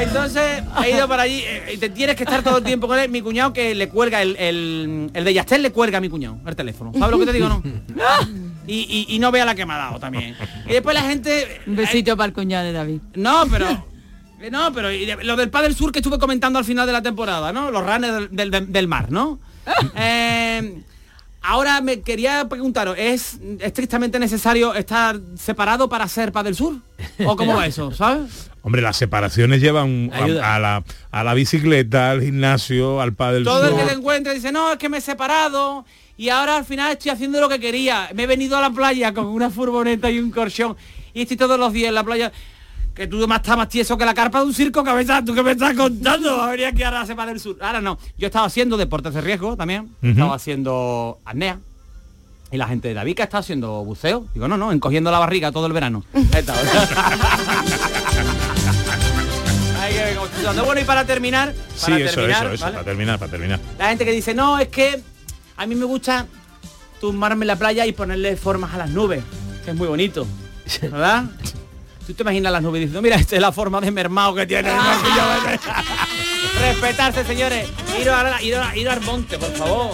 Entonces, he ido para allí, eh, y te tienes que estar todo el tiempo con él. Mi cuñado que le cuelga, el, el, el de Yastel le cuelga a mi cuñado el teléfono. ¿Sabes lo que te digo, no? Y, y- y no vea la que me ha dado también. Y después la gente... Un besito para el cuñado de David. No, pero... eh, No, pero y de- lo del Padre Sur que estuve comentando al final de la temporada, ¿no? Los ranes del, del- mar, ¿no? Eh, ahora me quería preguntaros, ¿es estrictamente necesario estar separado para ser Padre Sur? ¿O cómo va eso, sabes? Hombre, las separaciones llevan a, la, a la bicicleta, al gimnasio, al padre Todo el que te encuentre dice, no, es que me he separado y ahora al final estoy haciendo lo que quería. Me he venido a la playa con una furgoneta y un corchón y estoy todos los días en la playa. Que tú más estás más tieso que la carpa de un circo, cabeza. ¿Tú qué me estás contando? A venir aquí ahora Sepa del Sur. Ahora no. Yo estaba haciendo deportes de riesgo también. Ujú. Estaba haciendo apnea. Y la gente de David que está haciendo buceo. Digo, no, no, encogiendo la barriga todo el verano. Que-. Bueno, y para terminar, Sí, eso, terminar, eso, eso, ¿vale? para terminar, para terminar. La gente que dice, no, es que a mí me gusta tumbarme en la playa y ponerle formas a las nubes, que es muy bonito, ¿verdad? Tú te imaginas las nubes diciendo, mira, esta es la forma de mermado que tiene. ese". Respetarse, señores. Ir, a ir, a- ir al monte, por favor.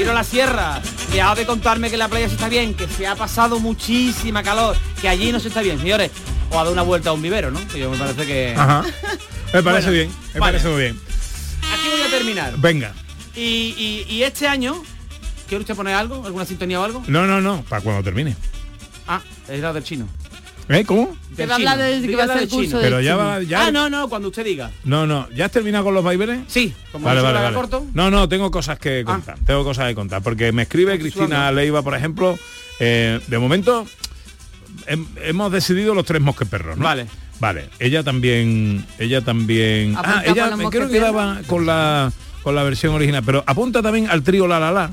Ir a la sierra. Dejad de contarme que la playa se está bien, que se ha pasado muchísima calor, que allí no se está bien. Señores, o a dar una vuelta a un vivero, ¿no? Que yo me parece que... Ajá. Me parece Bueno, bien, me vale. parece muy bien. Aquí voy a terminar. Venga. Y, y- y este año, ¿quiere usted poner algo? ¿Alguna sintonía o algo? No, no, no, para cuando termine. Ah, es la del chino. ¿Eh? ¿Cómo? Que va a hablar de- que va a curso Pero ya va, ya. Ah, no, no, cuando usted diga. No, no, ¿ya has terminado con los vaivenes? Sí, como Vale, vale, la vale. corto. No, no, tengo cosas que contar. Tengo cosas que contar. Porque me escribe Cristina Leiva, por ejemplo. eh, de momento hem- hemos decidido los tres mosqueperros, ¿no? Vale. Vale. Ella también. Ella también. Apunta Ah, ella me creo que daba con la con la versión original. Pero apunta también al trío La La La.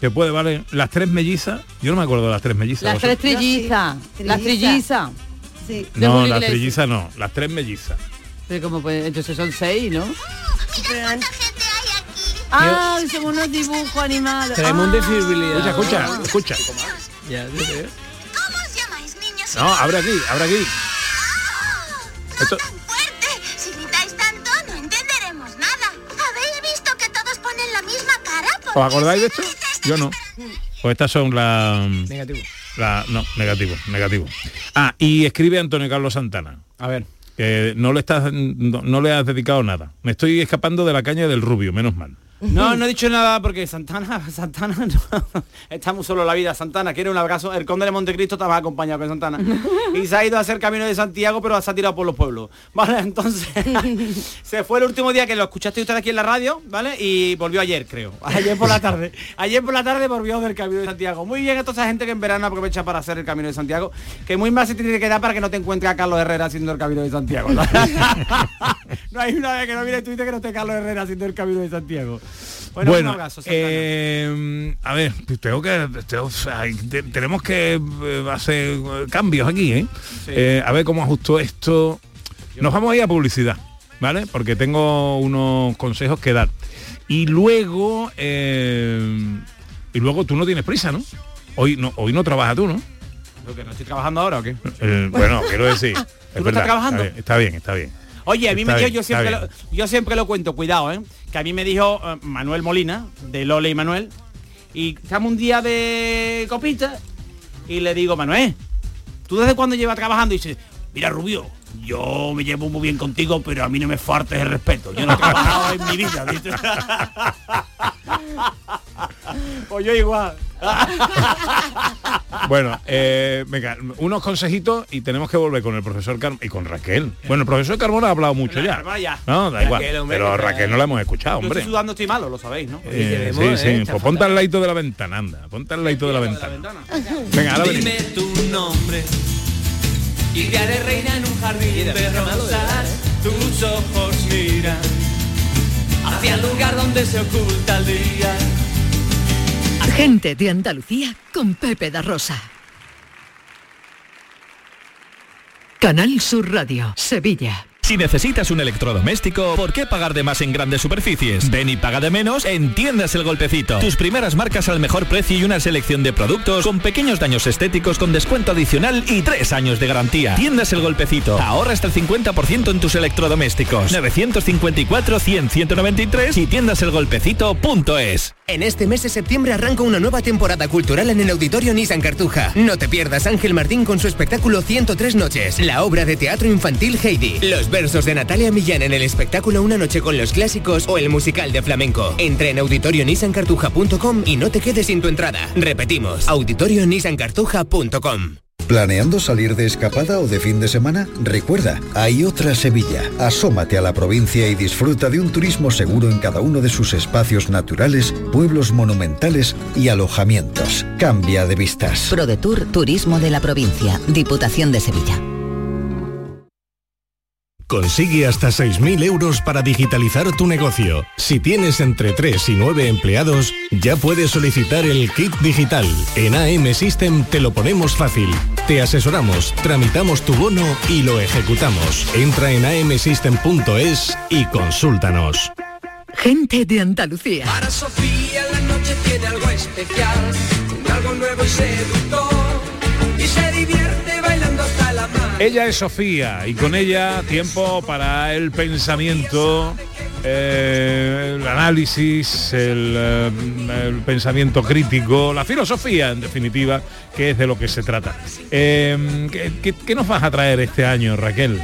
Que puede, vale. Las tres mellizas. Yo no me acuerdo de las tres mellizas. Las tres trillizas. Las Trilliza. trillizas. Sí. No, las trillizas no. Las tres mellizas. Pero como pues, entonces son seis, ¿no? Ah, son unos dibujos animados. Tenemos un Ah. Escucha, escucha, escucha. Ya, ya, ya. No, abre aquí, abre aquí. Esto, Si gritáis tanto, no entenderemos nada. ¿Habéis visto que todos ponen la misma cara? ¿Os acordáis de esto? Yo no. Pues estas son las... Negativo. La, no, negativo, negativo. Ah, y escribe Antonio Carlos Santana. A ver. Que no le estás, no, no le has dedicado nada. Me estoy escapando de la caña del rubio, menos mal. No, no he dicho nada porque Santana, Santana no. Estamos solo en la vida. Santana quiere un abrazo. El conde de Montecristo estaba acompañado con Santana. Y se ha ido a hacer camino de Santiago, pero se ha tirado por los pueblos. Vale, entonces se fue el último día que lo escuchaste usted aquí en la radio, ¿vale? Y volvió ayer, creo. Ayer por la tarde. Ayer por la tarde volvió del camino de Santiago. Muy bien, a toda esa gente que en verano aprovecha para hacer el camino de Santiago. Que muy mal se tiene que dar para que no te encuentre a Carlos Herrera haciendo el camino de Santiago. no hay una vez que no mire Twitter que no esté Carlos Herrera haciendo el camino de Santiago. Bueno, Bueno, un abrazo, Santana. eh, a ver, tengo que, tengo- o sea, hay- te- tenemos que eh, hacer cambios aquí, ¿eh? Eh, A ver cómo ajusto esto. Nos vamos a ir a publicidad, ¿vale? Porque tengo unos consejos que dar. Y luego, eh, y luego tú no tienes prisa, ¿no? Hoy no, hoy no trabajas tú, ¿no? ¿Lo que no estoy trabajando ahora o qué? Bueno, quiero decir. es no verdad, estás trabajando? Está bien, está bien. Está bien. Oye, a mí Está me bien, yo siempre, lo, yo siempre lo cuento, cuidado, ¿eh? Que a mí me dijo eh, Manuel Molina, de Lole y Manuel, y estamos un día de copita, y le digo, Manuel, ¿tú desde cuándo llevas trabajando? Y dice, mira Rubio, yo me llevo muy bien contigo, pero a mí no me faltes el respeto. Yo no he trabajado en mi vida, ¿viste? pues yo igual. Bueno, eh, venga, unos consejitos y tenemos que volver con el profesor Carmona y con Raquel. Bueno, el profesor Carmona ha hablado mucho ya. Ya. No, da igual. Hombre, pero que- Raquel no la hemos escuchado, Yo hombre. estoy sudando, estoy malo, lo sabéis, ¿no? Eh, sí, sí, pues ponte al ladito de la ventana, anda. Ponte al ladito de la ventana. Venga, ahora venimos. Dime tu nombre y te haré reina en un jardín de rosas. Tus ojos miran hacia el lugar donde se oculta el día. Gente de Andalucía con Pepe da Rosa. Canal Sur Radio, Sevilla. Si necesitas un electrodoméstico, ¿por qué pagar de más en grandes superficies? Ven y paga de menos en Tiendas El Golpecito. Tus primeras marcas al mejor precio y una selección de productos con pequeños daños estéticos con descuento adicional y tres años de garantía. Tiendas El Golpecito. Ahorra hasta el 50% en tus electrodomésticos. 954-100-193 y tiendaselgolpecito.es. En este mes de septiembre arranca una nueva temporada cultural en el Auditorio Nissan Cartuja. No te pierdas Ángel Martín con su espectáculo 103 noches, la obra de teatro infantil Heidi, los versos de Natalia Millán en el espectáculo Una noche con los clásicos o el musical de flamenco. Entra en auditorionissancartuja.com y no te quedes sin tu entrada. Repetimos, auditorionissancartuja.com. ¿Planeando salir de escapada o de fin de semana? Recuerda, hay otra Sevilla. Asómate a la provincia y disfruta de un turismo seguro en cada uno de sus espacios naturales, pueblos monumentales y alojamientos. Cambia de vistas. ProDetour Turismo de la Provincia, Diputación de Sevilla. Consigue hasta 6.000 euros para digitalizar tu negocio. Si tienes entre 3 y 9 empleados, ya puedes solicitar el kit digital. En AM System te lo ponemos fácil. Te asesoramos, tramitamos tu bono y lo ejecutamos. Entra en amsystem.es y consúltanos. Gente de Andalucía. Para Sofía la noche tiene algo especial, algo nuevo y seductor, y se divierte Ella es Sofía y con ella tiempo para el pensamiento eh, el análisis, el, eh, el pensamiento crítico, la filosofía, en definitiva, que es de lo que se trata. Eh, ¿qué, qué- qué nos vas a traer este año, Raquel?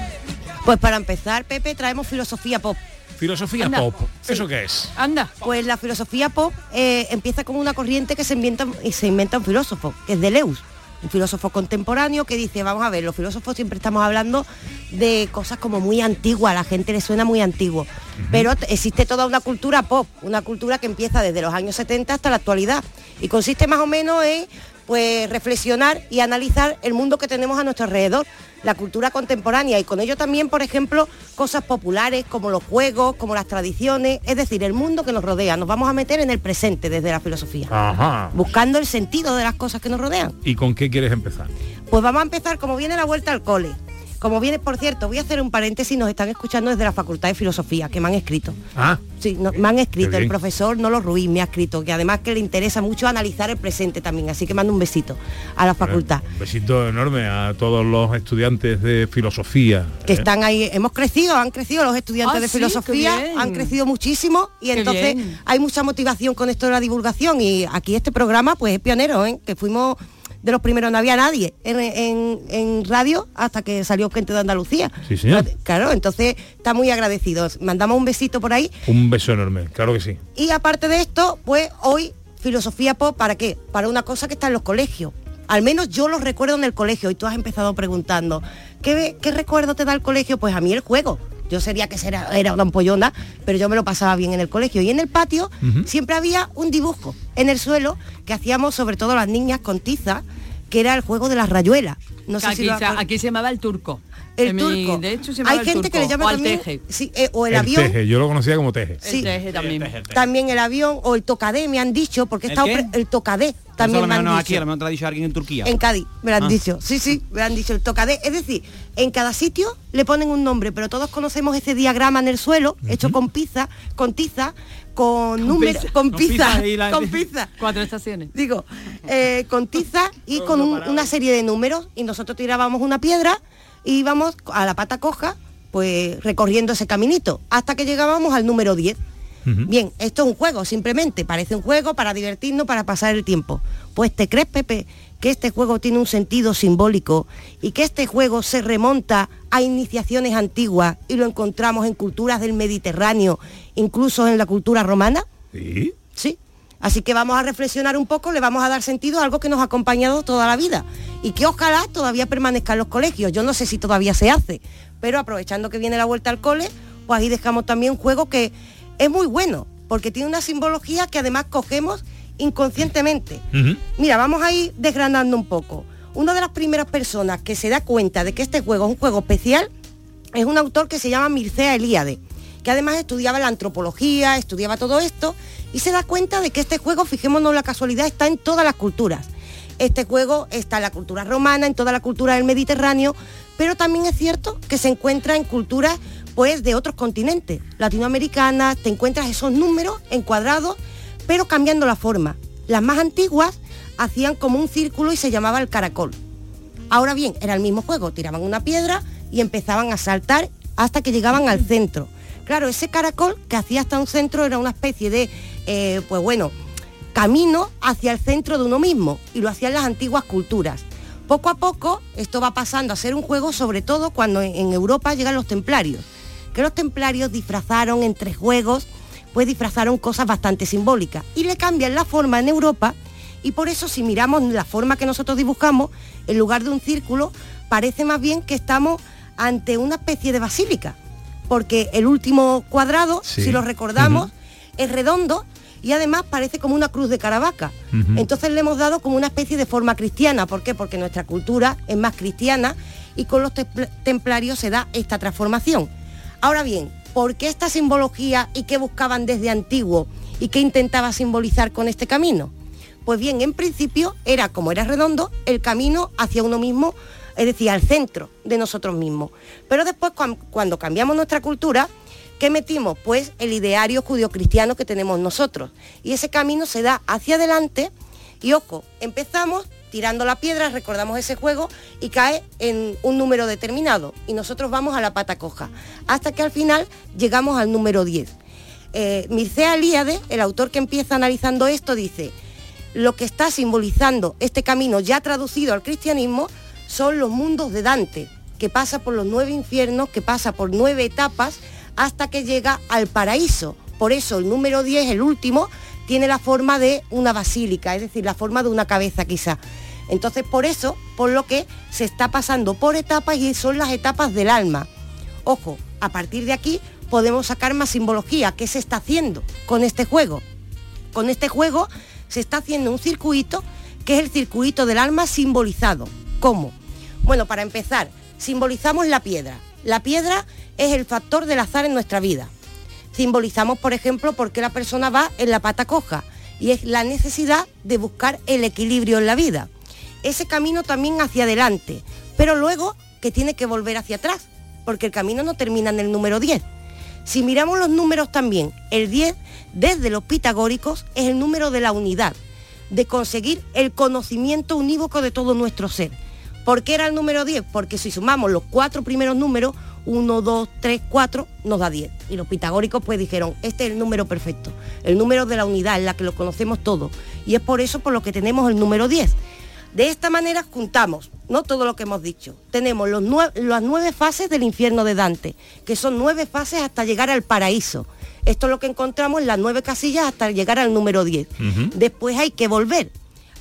Pues para empezar, Pepe, traemos filosofía pop. Filosofía Anda. pop. ¿Eso qué es? Anda. Pues la filosofía pop eh, empieza con una corriente que se inventa, y se inventa un filósofo, que es Deleuze, un filósofo contemporáneo que dice, vamos a ver, los filósofos siempre estamos hablando de cosas como muy antiguas, a la gente le suena muy antiguo, pero existe toda una cultura pop, una cultura que empieza desde los años 70 hasta la actualidad y consiste más o menos en pues reflexionar y analizar el mundo que tenemos a nuestro alrededor, la cultura contemporánea y con ello también, por ejemplo, cosas populares como los juegos, como las tradiciones, es decir, el mundo que nos rodea. Nos vamos a meter en el presente desde la filosofía, Ajá. buscando el sentido de las cosas que nos rodean. ¿Y con qué quieres empezar? Pues vamos a empezar como viene la vuelta al cole. Como viene, por cierto, voy a hacer un paréntesis, nos están escuchando desde la Facultad de Filosofía, que me han escrito. Ah, Sí, no- me han escrito, el profesor Nolo Ruiz me ha escrito, que además que le interesa mucho analizar el presente también, así que mando un besito a la facultad. un besito enorme a todos los estudiantes de filosofía. que ¿eh? están ahí, hemos crecido, han crecido los estudiantes Ah, de sí, filosofía, han crecido muchísimo y Qué entonces bien. hay mucha motivación con esto de la divulgación y aquí este programa pues es pionero, ¿eh? que fuimos de los primeros, no había nadie en, en- en radio hasta que salió gente de Andalucía. Sí, señor. Claro, entonces está muy agradecidos. Mandamos un besito por ahí Un beso enorme, claro que sí. y aparte de esto, pues hoy filosofía pop, ¿para qué? Para una cosa que está en los colegios. Al menos yo los recuerdo en el colegio y tú has empezado preguntando, ¿qué, qué recuerdo te da el colegio? Pues a mí el juego. Yo sería que era, era una ampollona, pero yo me lo pasaba bien en el colegio. Y en el patio siempre había un dibujo en el suelo que hacíamos sobre todo las niñas con tiza, que era el juego de las rayuelas. No sé aquí, si lo se, aquí se llamaba el turco. El mi- turco. de hecho, se Hay el gente que le llama o también teje. sí, eh, o el, El avión. teje, yo lo conocía como teje. Sí. teje también. También el avión o el tocadé me han dicho, porque he ¿El el tocadé también lo me mejor han no dicho. es aquí, a lo mejor te lo ha dicho alguien en Turquía. En Cádiz, me lo han Ah. dicho. Sí, sí, me han dicho el tocadé. Es decir, en cada sitio le ponen un nombre, pero todos conocemos ese diagrama en el suelo, hecho con pizza, con tiza, con números, pizza. con Con pizza, con pizza. Cuatro estaciones. Digo, eh, con tiza y con un- una serie de números. Y nosotros tirábamos una piedra y íbamos a la pata coja, pues recorriendo ese caminito, hasta que llegábamos al número 10. Bien, esto es un juego, simplemente, parece un juego para divertirnos, para pasar el tiempo. Pues te crees, Pepe, que este juego tiene un sentido simbólico y que este juego se remonta a iniciaciones antiguas y lo encontramos en culturas del Mediterráneo, incluso en la cultura romana. Sí. Sí. Así que vamos a reflexionar un poco, le vamos a dar sentido a algo que nos ha acompañado toda la vida y que ojalá todavía permanezca en los colegios. Yo no sé si todavía se hace, pero aprovechando que viene la vuelta al cole, pues ahí dejamos también un juego que es muy bueno, porque tiene una simbología que además cogemos inconscientemente. Mira, vamos a ir desgranando un poco. Una de las primeras personas que se da cuenta de que este juego es un juego especial es un autor que se llama Mircea Eliade, que además estudiaba la antropología, estudiaba todo esto, y se da cuenta de que este juego, fijémonos la casualidad, está en todas las culturas. Este juego está en la cultura romana, en toda la cultura del Mediterráneo, pero también es cierto que se encuentra en culturas pues de otros continentes, latinoamericanas, te encuentras esos números encuadrados, pero cambiando la forma. Las más antiguas hacían como un círculo y se llamaba el caracol. Ahora bien, era el mismo juego, tiraban una piedra y empezaban a saltar hasta que llegaban al centro. Claro, ese caracol que hacía hasta un centro era una especie de, eh, pues bueno, camino hacia el centro de uno mismo y lo hacían las antiguas culturas. Poco a poco esto va pasando a ser un juego, sobre todo cuando en en Europa llegan los templarios, que los templarios disfrazaron entre juegos, pues disfrazaron cosas bastante simbólicas y le cambian la forma en Europa y por eso si miramos la forma que nosotros dibujamos, en lugar de un círculo, parece más bien que estamos ante una especie de basílica, porque el último cuadrado, Sí. si lo recordamos, es redondo y además parece como una cruz de Caravaca. Entonces le hemos dado como una especie de forma cristiana. ¿Por qué? Porque nuestra cultura es más cristiana y con los templ- templarios se da esta transformación. Ahora bien, ¿por qué esta simbología y qué buscaban desde antiguo y qué intentaba simbolizar con este camino? Pues bien, en principio era, como era redondo, el camino hacia uno mismo, es decir, al centro de nosotros mismos. Pero después, cuan- cuando cambiamos nuestra cultura, ¿qué metimos? Pues el ideario judio-cristiano que tenemos nosotros. Y ese camino se da hacia adelante y, ojo, empezamos tirando la piedra, recordamos ese juego, y cae en un número determinado. Y nosotros vamos a la pata coja, hasta que al final llegamos al número 10. Eh, Mircea Eliade, el autor que empieza analizando esto, dice, lo que está simbolizando este camino ya traducido al cristianismo son los mundos de Dante, que pasa por los nueve infiernos, que pasa por nueve etapas hasta que llega al paraíso. Por eso el número 10, el último, tiene la forma de una basílica, es decir, la forma de una cabeza quizá. Entonces por eso, por lo que se está pasando por etapas y son las etapas del alma. Ojo, a partir de aquí podemos sacar más simbología. ¿Qué se está haciendo con este juego? Con este juego se está haciendo un circuito que es el circuito del alma simbolizado. ¿Cómo? Bueno, para empezar, simbolizamos la piedra. La piedra es el factor del azar en nuestra vida. Simbolizamos, por ejemplo, por qué la persona va en la pata coja y es la necesidad de buscar el equilibrio en la vida. Ese camino también hacia adelante, pero luego que tiene que volver hacia atrás, porque el camino no termina en el número 10. Si miramos los números también, el 10 desde los pitagóricos es el número de la unidad, de conseguir el conocimiento unívoco de todo nuestro ser. ¿Por qué era el número 10? Porque si sumamos los cuatro primeros números, 1, 2, 3, 4, nos da 10. Y los pitagóricos pues dijeron, este es el número perfecto, el número de la unidad en la que lo conocemos todos. Y es por eso por lo que tenemos el número 10. De esta manera juntamos, ¿no? Todo lo que hemos dicho. Tenemos los nue- las nueve fases del infierno de Dante, que son nueve fases hasta llegar al paraíso. Esto es lo que encontramos en las nueve casillas hasta llegar al número 10. Después hay que volver.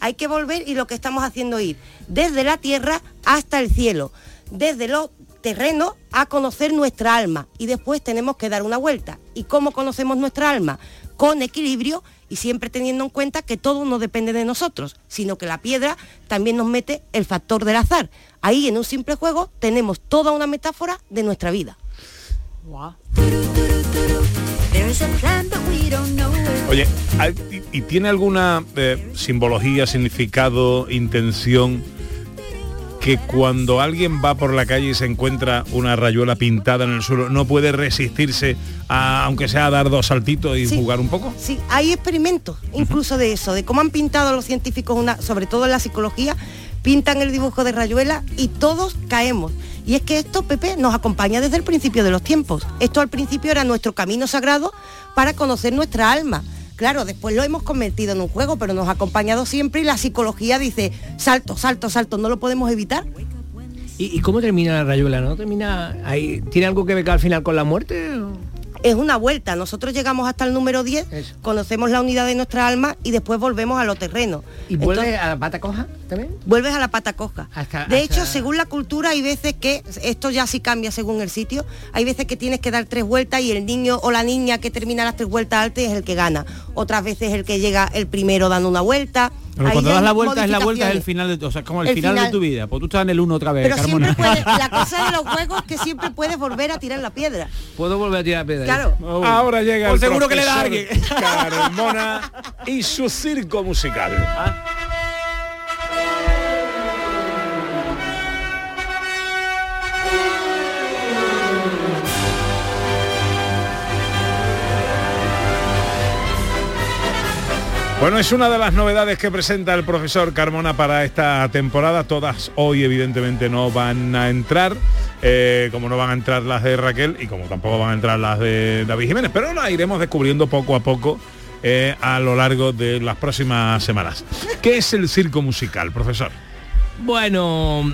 Hay que volver y lo que estamos haciendo es ir desde la tierra hasta el cielo, desde los terrenos a conocer nuestra alma y después tenemos que dar una vuelta. ¿Y cómo conocemos nuestra alma? Con equilibrio y siempre teniendo en cuenta que todo no depende de nosotros, sino que la piedra también nos mete el factor del azar. Ahí en un simple juego tenemos toda una metáfora de nuestra vida. Oye, ¿hay- ¿y, y tiene alguna eh, simbología, significado, intención que cuando alguien va por la calle y se encuentra una rayuela pintada en el suelo, no puede resistirse a, aunque sea a dar dos saltitos y Sí. jugar un poco? Sí, hay experimentos incluso de eso, de cómo han pintado los científicos, una, sobre todo en la psicología, pintan el dibujo de rayuela y todos caemos. Y es que esto, Pepe, nos acompaña desde el principio de los tiempos. Esto al principio era nuestro camino sagrado para conocer nuestra alma. Claro, después lo hemos convertido en un juego, pero nos ha acompañado siempre y la psicología dice, salto, salto, salto, no lo podemos evitar. ¿Y, cómo termina la rayuela? ¿No termina? ¿Tiene algo que ver al final con la muerte? Es una vuelta. Nosotros llegamos hasta el número 10, conocemos la unidad de nuestra alma y después volvemos a lo terreno. ¿Y Entonces, a la pata coja también? vuelves a la pata coja. Hasta- de hasta- hecho, según la cultura, hay veces que, esto ya sí cambia según el sitio, hay veces que tienes que dar tres vueltas y el niño o la niña que termina las tres vueltas antes es el que gana. Otras veces el que llega el primero dando una vuelta. Pero Ahí cuando das la vuelta es la vuelta, es el final de o sea, como el, El final, final. de tu vida. Pues tú estás en el uno otra vez, Pero Carmona. siempre puedes, la cosa de los juegos es que siempre puedes volver a tirar la piedra. Puedo volver a tirar piedra. Claro. Ahora llega Pues el seguro que le da profesor Carmona y su circo musical. Bueno, es una de las novedades que presenta el profesor Carmona para esta temporada. Todas hoy evidentemente no van a entrar, eh, como no van a entrar las de Raquel y como tampoco van a entrar las de David Jiménez, pero las iremos descubriendo poco a poco eh, a lo largo de las próximas semanas. ¿Qué es el circo musical, profesor? Bueno,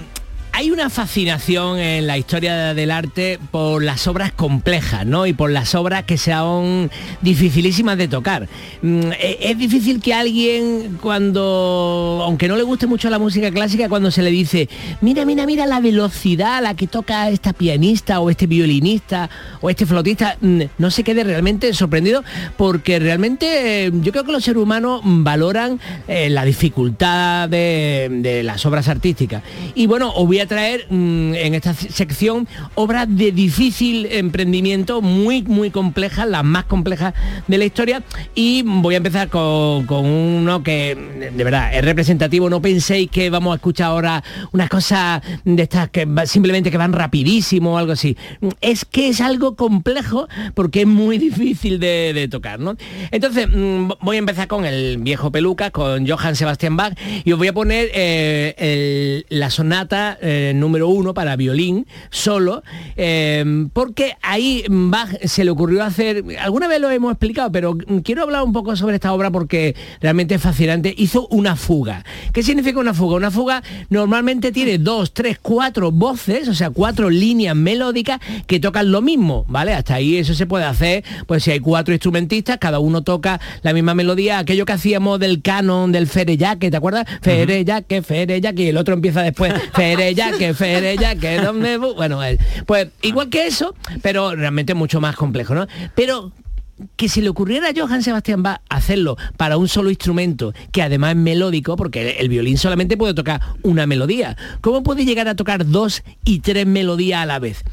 hay una fascinación en la historia del arte por las obras complejas, ¿no? Y por las obras que son dificilísimas de tocar. Mm, e- Es difícil que alguien cuando, aunque no le guste mucho la música clásica, cuando se le dice, mira, mira, mira la velocidad a la que toca esta pianista o este violinista o este flautista, mm, no se quede realmente sorprendido porque realmente eh, yo creo que los seres humanos valoran eh, la dificultad de, de las obras artísticas. Y bueno, voy traer mm, en esta sección obras de difícil emprendimiento, muy, muy complejas, las más complejas de la historia. Y voy a empezar con, con uno que de verdad es representativo. No penséis que vamos a escuchar ahora unas cosas de estas que simplemente que van rapidísimo o algo así. Es que es algo complejo porque es muy difícil de, de tocar, ¿no? Entonces, mm, voy a empezar con el viejo peluca, con Johann Sebastian Bach, y os voy a poner eh, el- la sonata eh, eh, número uno para violín solo, eh, porque ahí Bach se le ocurrió hacer, alguna vez lo hemos explicado, pero quiero hablar un poco sobre esta obra porque realmente es fascinante. Hizo una fuga. ¿Qué significa una fuga? Una fuga normalmente tiene dos, tres, cuatro voces, o sea, cuatro líneas melódicas que tocan lo mismo, ¿vale? Hasta ahí eso se puede hacer, pues si hay cuatro instrumentistas, cada uno toca la misma melodía, aquello que hacíamos del canon del Fereyaque, ¿te acuerdas? Fereyaque, Fereyaque, y el otro empieza después, Fereyaque, Fereyaque, ¿dónde bu-?". Bueno, eh, pues igual que eso, pero realmente mucho más complejo, ¿no? Pero que si le ocurriera a Johann Sebastian Bach hacerlo para un solo instrumento, que además es melódico, porque el violín solamente puede tocar una melodía, ¿cómo puede llegar a tocar dos y tres melodías a la vez?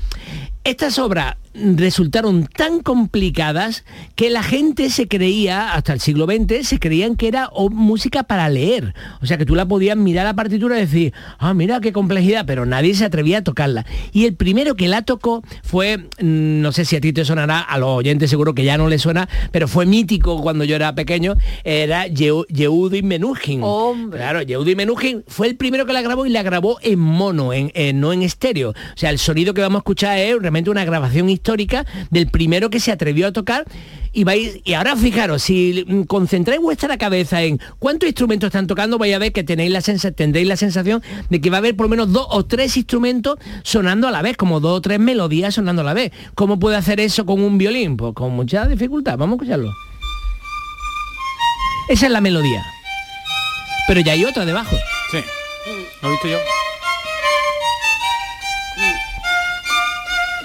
Estas obras resultaron tan complicadas que la gente se creía, hasta el siglo XX, se creían que era música para leer. O sea, que tú la podías mirar la partitura y decir, ah, mira qué complejidad, pero nadie se atrevía a tocarla. Y el primero que la tocó fue, mm, no sé si a ti te sonará, a los oyentes seguro que ya no le suena, pero fue mítico cuando yo era pequeño, era Yehudi Menuhin. Claro, Yehudi Menuhin fue el primero que la grabó y la grabó en mono, en, en- no en estéreo. O sea, el sonido que vamos a escuchar es una grabación histórica del primero que se atrevió a tocar. Y, vais, y ahora fijaros, si concentráis vuestra cabeza en cuántos instrumentos están tocando, vais a ver que tenéis la tendréis la sensación de que va a haber por lo menos dos o tres instrumentos sonando a la vez, como dos o tres melodías sonando a la vez. ¿Cómo puede hacer eso con un violín? Pues con mucha dificultad. Vamos a escucharlo. Esa es la melodía. Pero ya hay otra debajo. Sí. Lo visto yo.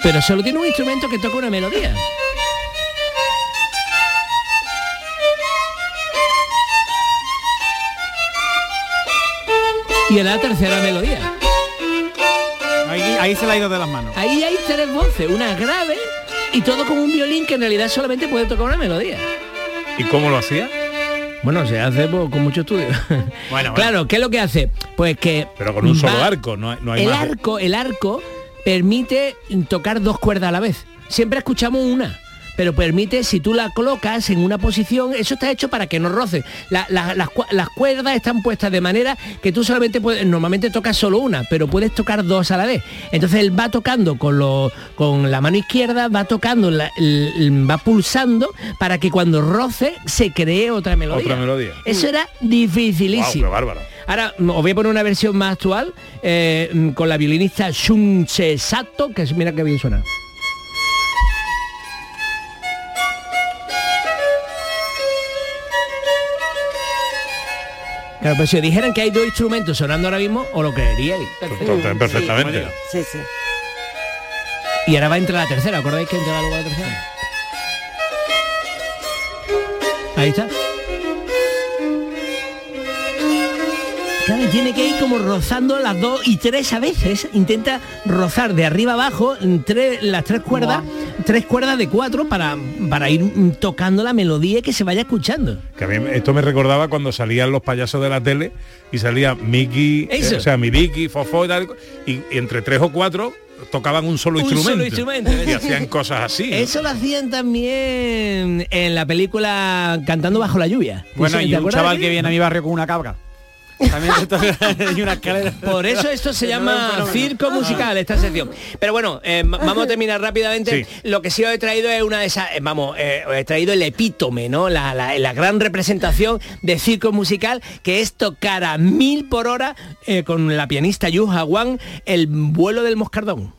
Pero solo tiene un instrumento que toca una melodía. Y en la tercera melodía. Ahí, ahí se le ha ido de las manos. Ahí hay tres voces, una grave y todo con un violín que en realidad solamente puede tocar una melodía. ¿Y cómo lo hacía? Bueno, se hace pues, con mucho estudio. Bueno, claro, ¿qué es lo que hace? Pues que... Pero con un solo arco, no hay, no hay el más. arco, el arco permite tocar dos cuerdas a la vez. Siempre escuchamos una. Pero permite, si tú la colocas en una posición, eso está hecho para que no roce. La- la- las, las cuerdas están puestas de manera que tú solamente puedes, normalmente tocas solo una, pero puedes tocar dos a la vez. Entonces él va tocando con, lo- con la mano izquierda, va tocando, la- va pulsando para que cuando roce se cree otra melodía. Otra melodía. Eso era dificilísimo. Guau, qué bárbaro. Ahora mm, os voy a poner una versión más actual eh, mm, con la violinista Shunche Sato, que mira qué bien suena. Claro, pero si os dijeran que hay dos instrumentos sonando ahora mismo, os lo creeríais. Perfectamente. perfectamente. Sí, sí. Y ahora va a entrar la tercera, ¿acordáis que entraba luego la tercera? Ahí está. Claro, tiene que ir como rozando las dos y tres a veces. Intenta rozar de arriba abajo tres- las tres cuerdas, tres cuerdas de cuatro para, para ir tocando la melodía y que se vaya escuchando. Que a mí esto me recordaba cuando salían los payasos de la tele y salía Mickey, Eso. eh, o sea, mi Vicky, Fofo y tal, y, y entre tres o cuatro tocaban un solo Un instrumento. solo instrumento, Y ¿ves? hacían cosas así. ¿no? Eso lo hacían también en la película Cantando bajo la lluvia. Bueno, ¿Te y un chaval que viene a mi barrio con una cabra. También se toca- y una escalera. Por eso esto se llama circo musical, esta sección. Pero bueno, eh, vamos a terminar rápidamente. Lo que sí os he traído es una de esas, eh, vamos, eh, os he traído el epítome, ¿no? La, la- la gran representación de circo musical, que es tocar a mil por hora con la pianista Yuha Wang, el vuelo del moscardón.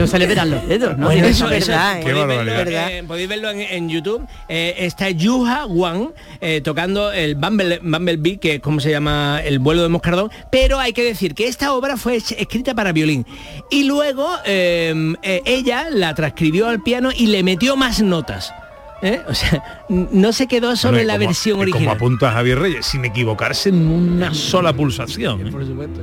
No se le verán los dedos, ¿no? Bueno, Eso eso, es verdad, ¿eh? podéis, verlo, Verdad. eh, podéis verlo en, en YouTube. Eh, está Yuha Wang eh, tocando el Bumble, Bumblebee, que es como se llama el vuelo de moscardón. Pero hay que decir que esta obra fue es- escrita para violín. Y luego ella la transcribió al piano y le metió más notas. ¿eh? O sea, no se quedó solo Bueno, la como- versión y Como original. apunta Javier Reyes, sin equivocarse en una sola pulsación. ¿eh? Por supuesto.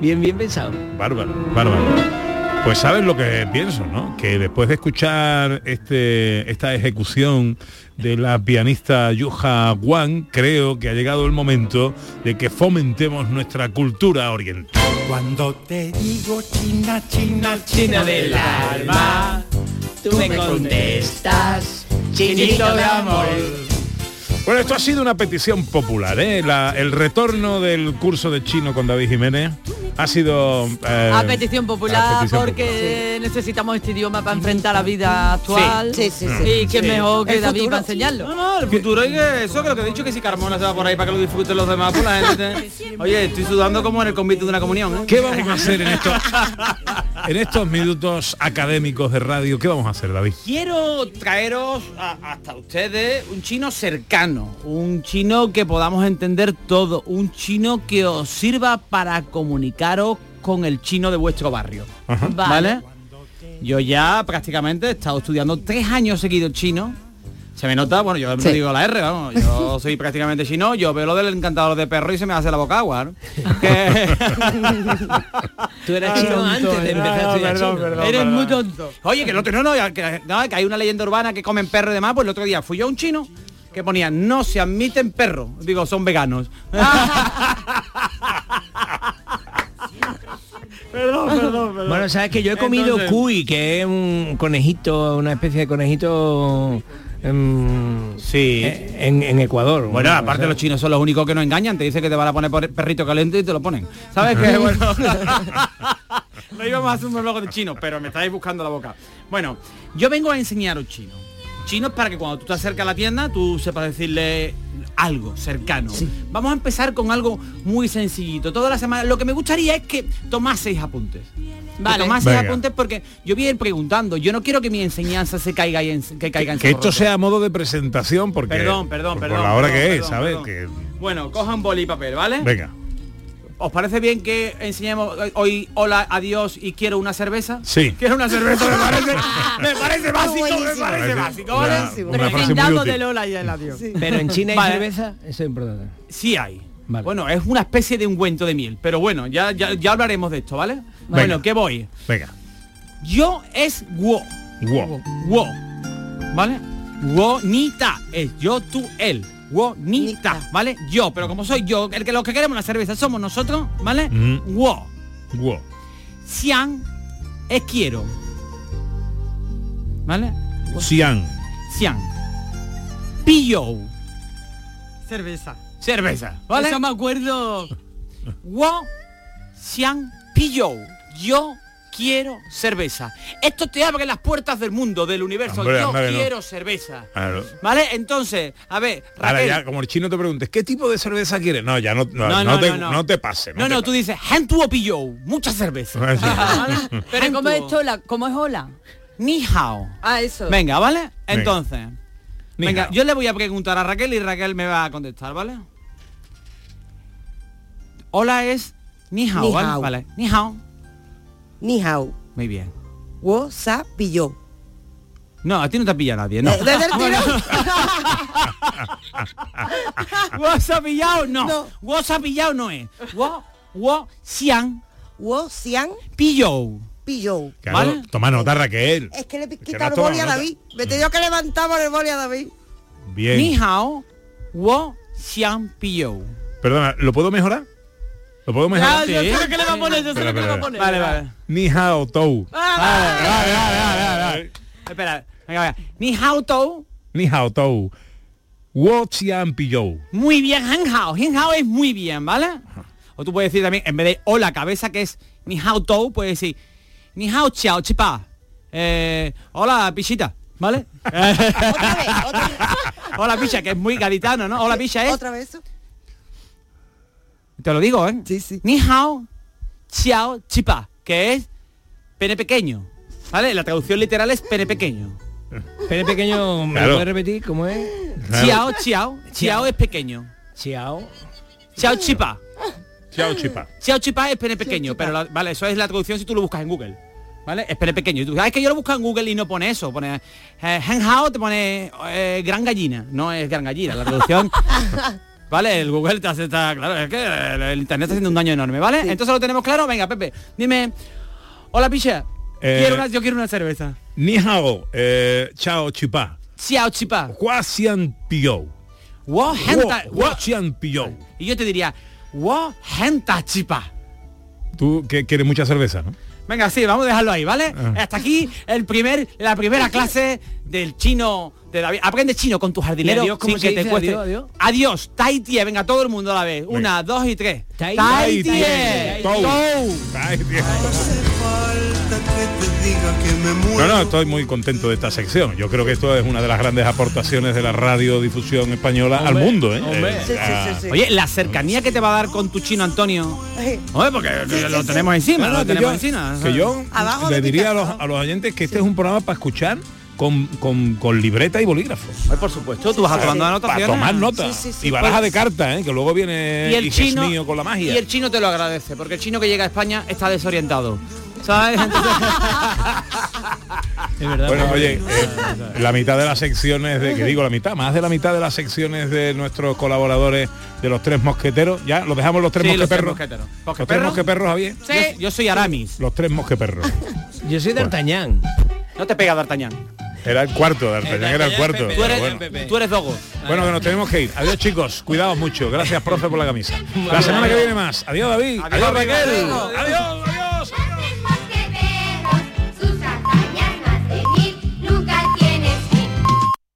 Bien, bien pensado. Bárbaro, bárbaro. Pues sabes lo que pienso, ¿no? Que después de escuchar este, esta ejecución de la pianista Yuha Wang, creo que ha llegado el momento de que fomentemos nuestra cultura oriental. Cuando te digo China, China, China del alma, tú me contestas, chinito de amor. Bueno, esto ha sido una petición popular, ¿eh? La- el retorno del curso de chino con David Jiménez ha sido... eh, a petición popular a petición porque necesitamos este idioma para enfrentar la vida actual Sí, sí, sí. y que Sí. mejor que El David futuro. para enseñarlo No, no, el futuro hay que eso que lo que he dicho que si Carmona se va por ahí para que lo disfruten los demás, pues la gente. Oye, estoy sudando como en el convite de una comunión. ¿eh? ¿Qué vamos a hacer en estos, en estos minutos académicos de radio? ¿Qué vamos a hacer, David? Quiero traeros a- hasta ustedes un chino cercano, un chino que podamos entender todo, un chino que os sirva para comunicaros con el chino de vuestro barrio. Ajá. ¿Vale? Yo ya prácticamente he estado estudiando tres años seguidos chino. Se me nota, bueno, yo Sí. digo la R, vamos, yo soy prácticamente chino, yo veo lo del encantador de perro y se me hace la boca agua. ¿no? Que- Tú eras chino antes de empezar a estudiar perdón, chino. perdón, eres perdón. muy tonto Oye, que el otro no, no, que, no, que hay una leyenda urbana que comen perro y demás, pues el otro día fui yo a un chino que ponía no se admiten perros. Digo, son veganos. perdón, perdón, perdón. Bueno, sabes que yo he comido Entonces- cuy, que es un conejito, una especie de conejito em, Sí. eh, en, en Ecuador. Bueno, aparte los chinos son los únicos que no engañan, te dicen que te van a poner por- perrito caliente y te lo ponen. ¿Sabes qué? Bueno. no íbamos a hacer un monólogo de chino, pero me estáis buscando la boca. Bueno, yo vengo a enseñaros chino. Chino es para que cuando tú te acercas a la tienda, tú sepas decirle algo cercano. Vamos a empezar con algo muy sencillito. Toda la semana, lo que me gustaría es que tomaseis apuntes. Vale. Que tomaseis Venga. apuntes porque yo voy a ir preguntando. Yo no quiero que mi enseñanza se caiga en, que caiga en Que esto roto. sea a modo de presentación, porque... Perdón, perdón, por perdón. la hora perdón, que es, perdón, ¿sabes? perdón. Que, Bueno, cojan boli y papel, ¿vale? venga. ¿Os parece bien que enseñemos hoy hola, adiós y quiero una cerveza? Sí. Quiero una cerveza, me parece, me parece básico, me parece básico, una- ¿vale? una frase muy Brindando útil. de Lola y el adiós Pero en China hay Vale. cerveza, eso es importante. Sí hay. Vale. Bueno, es una especie de ungüento de miel, pero bueno, ya, ya, ya hablaremos de esto, ¿vale? Bueno, ¿qué voy? Venga. Yo es wo, Wow. wo, ¿vale? Wo ni ta, es yo, tú, él. Wo ni ta, ¿vale? Yo, pero como soy yo, el que los que queremos la cerveza somos nosotros, ¿vale? Mm. Wo. Xiang es quiero. ¿Vale? Xiang. Xiang. Pillo. cerveza Cerveza. ¿Vale? eso me acuerdo Wo Xiang Pillo. Yo quiero cerveza. Esto te abre las puertas del mundo, del universo. Hombre, Yo hombre, no. quiero cerveza. Claro. ¿Vale? Entonces, a ver, Ahora Raquel. ya, como el chino te preguntes, ¿qué tipo de cerveza quieres? No, ya no, no, No, no no, te, no, no. no te pases. no, no, te tú dices, Hantuo Pillo. Mucha cerveza. ¿Vale? pero cómo es hola cómo es hola Ni hao. ah eso Venga, ¿vale? Entonces. Venga, yo le voy a preguntar a Raquel y Raquel me va a contestar, ¿vale? Hola es ni hao, Ni ¿vale? hao. Vale. Ni hao. Ni hao. Muy bien. Wo sa pillo. No, a ti no te pilla nadie, ¿no? Eh, desde el tirón. WhatsApp pillado no. No. WhatsApp pillado no es. Wo, wo, xiang, Wo sian pillo. pillo. Claro, ¿Vale? toma nota, Raquel. Es que le has el boli a. David. Me he tenido que levantar por el boli a David. Bien. Ni hao, wo, xiang, pillo. Perdona, ¿lo puedo mejorar? ¿Lo puedo mejorar? yo Sí. sé lo que le va a poner yo sé Espera, lo que le va a espera. poner Vale, vale. Ni hao tou. Espera, venga, venga. Ni hao tou. Ni hao tou. Wo xian pillo. Muy bien, han hao. Han hao es muy bien, ¿vale? O tú puedes decir también, en vez de hola cabeza, que es ni hao tou, puedes decir ni hao chiao chipa. Eh, hola pichita, ¿vale? Otra vez, otra vez. hola picha, que es muy gaditano, ¿no? Hola picha es. Otra vez. Te lo digo, ¿eh? Sí, sí. Ni hao chiao chipa, que es pene pequeño. ¿Vale? La traducción literal es pene pequeño. Pene pequeño, ¿me Claro. lo puedes repetir cómo es? Chiao, chiao. Chiao es pequeño. Chiao. Chiao chipa. Chao chipa. Xiao chipa es pene pequeño, pero la- vale, eso es la traducción si tú lo buscas en Google. ¿Vale? Es pene pequeño. Y tú, ah, es que yo lo busco en Google y no pone eso. Pone eh, hen hao, te pone eh, gran gallina. No es gran gallina. La traducción. ¿Vale? El Google te hace está claro. Es que el, internet está haciendo un daño enorme, ¿vale? Entonces lo tenemos claro. Venga, Pepe, dime. Hola, picha. Eh, Quiero una- yo quiero una cerveza. Ni hao, eh, chao chipá. Xiao chipa. Hua xian piou. Wo henta. Hua xian piou. Y yo te diría, wo henta. Tú que quieres mucha cerveza, ¿no? Venga, sí, vamos a dejarlo ahí, ¿vale? Ah. Hasta aquí el primer, la primera clase del chino de David. Aprende chino con tu jardinero ¿Y adiós sin que te dice? cueste. Adiós, adiós. Adiós, tai tie. Venga, todo el mundo a la vez. Una, dos y tres. Tai tie. No, no, estoy muy contento de esta sección. Yo creo que esto es una de las grandes aportaciones de la radiodifusión española al mundo. ¿eh? hombre. Eh, Sí, sí, sí, sí. Oye, la cercanía que te va a dar con tu chino Antonio. Oye, porque lo tenemos encima, No, lo que tenemos yo- encima. Que yo Abajo le diría a los, a los oyentes que este es un programa para escuchar con, con, con libreta y bolígrafo. Ay, por supuesto, tú vas tomando Para anotaciones. tomar nota. Sí, sí, sí. Y baraja Pues- de cartas, ¿eh? que luego viene y el Iges chino mío con la magia. y el chino te lo agradece porque el chino que llega a España está desorientado ¿sabes? Entonces- Es verdad. Bueno, oye, eh, la mitad de las secciones de, que digo la mitad, más de la mitad de las secciones de nuestros colaboradores de los tres mosqueteros, ya los dejamos los tres Sí, los tres mosqueteros. Los tres mosqueperros, Javier. yo, yo soy Aramis Los tres mosqueperros. Yo soy D'Artagnan. no te pega D'Artagnan Era el cuarto, D'Artagnan era el cuarto. tú eres, bueno. tú eres Dogo Bueno, que nos tenemos que ir. Adiós chicos, cuidados mucho. Gracias, profe, por la camisa. La semana que viene más. Adiós, David. Adiós, Raquel. Adiós.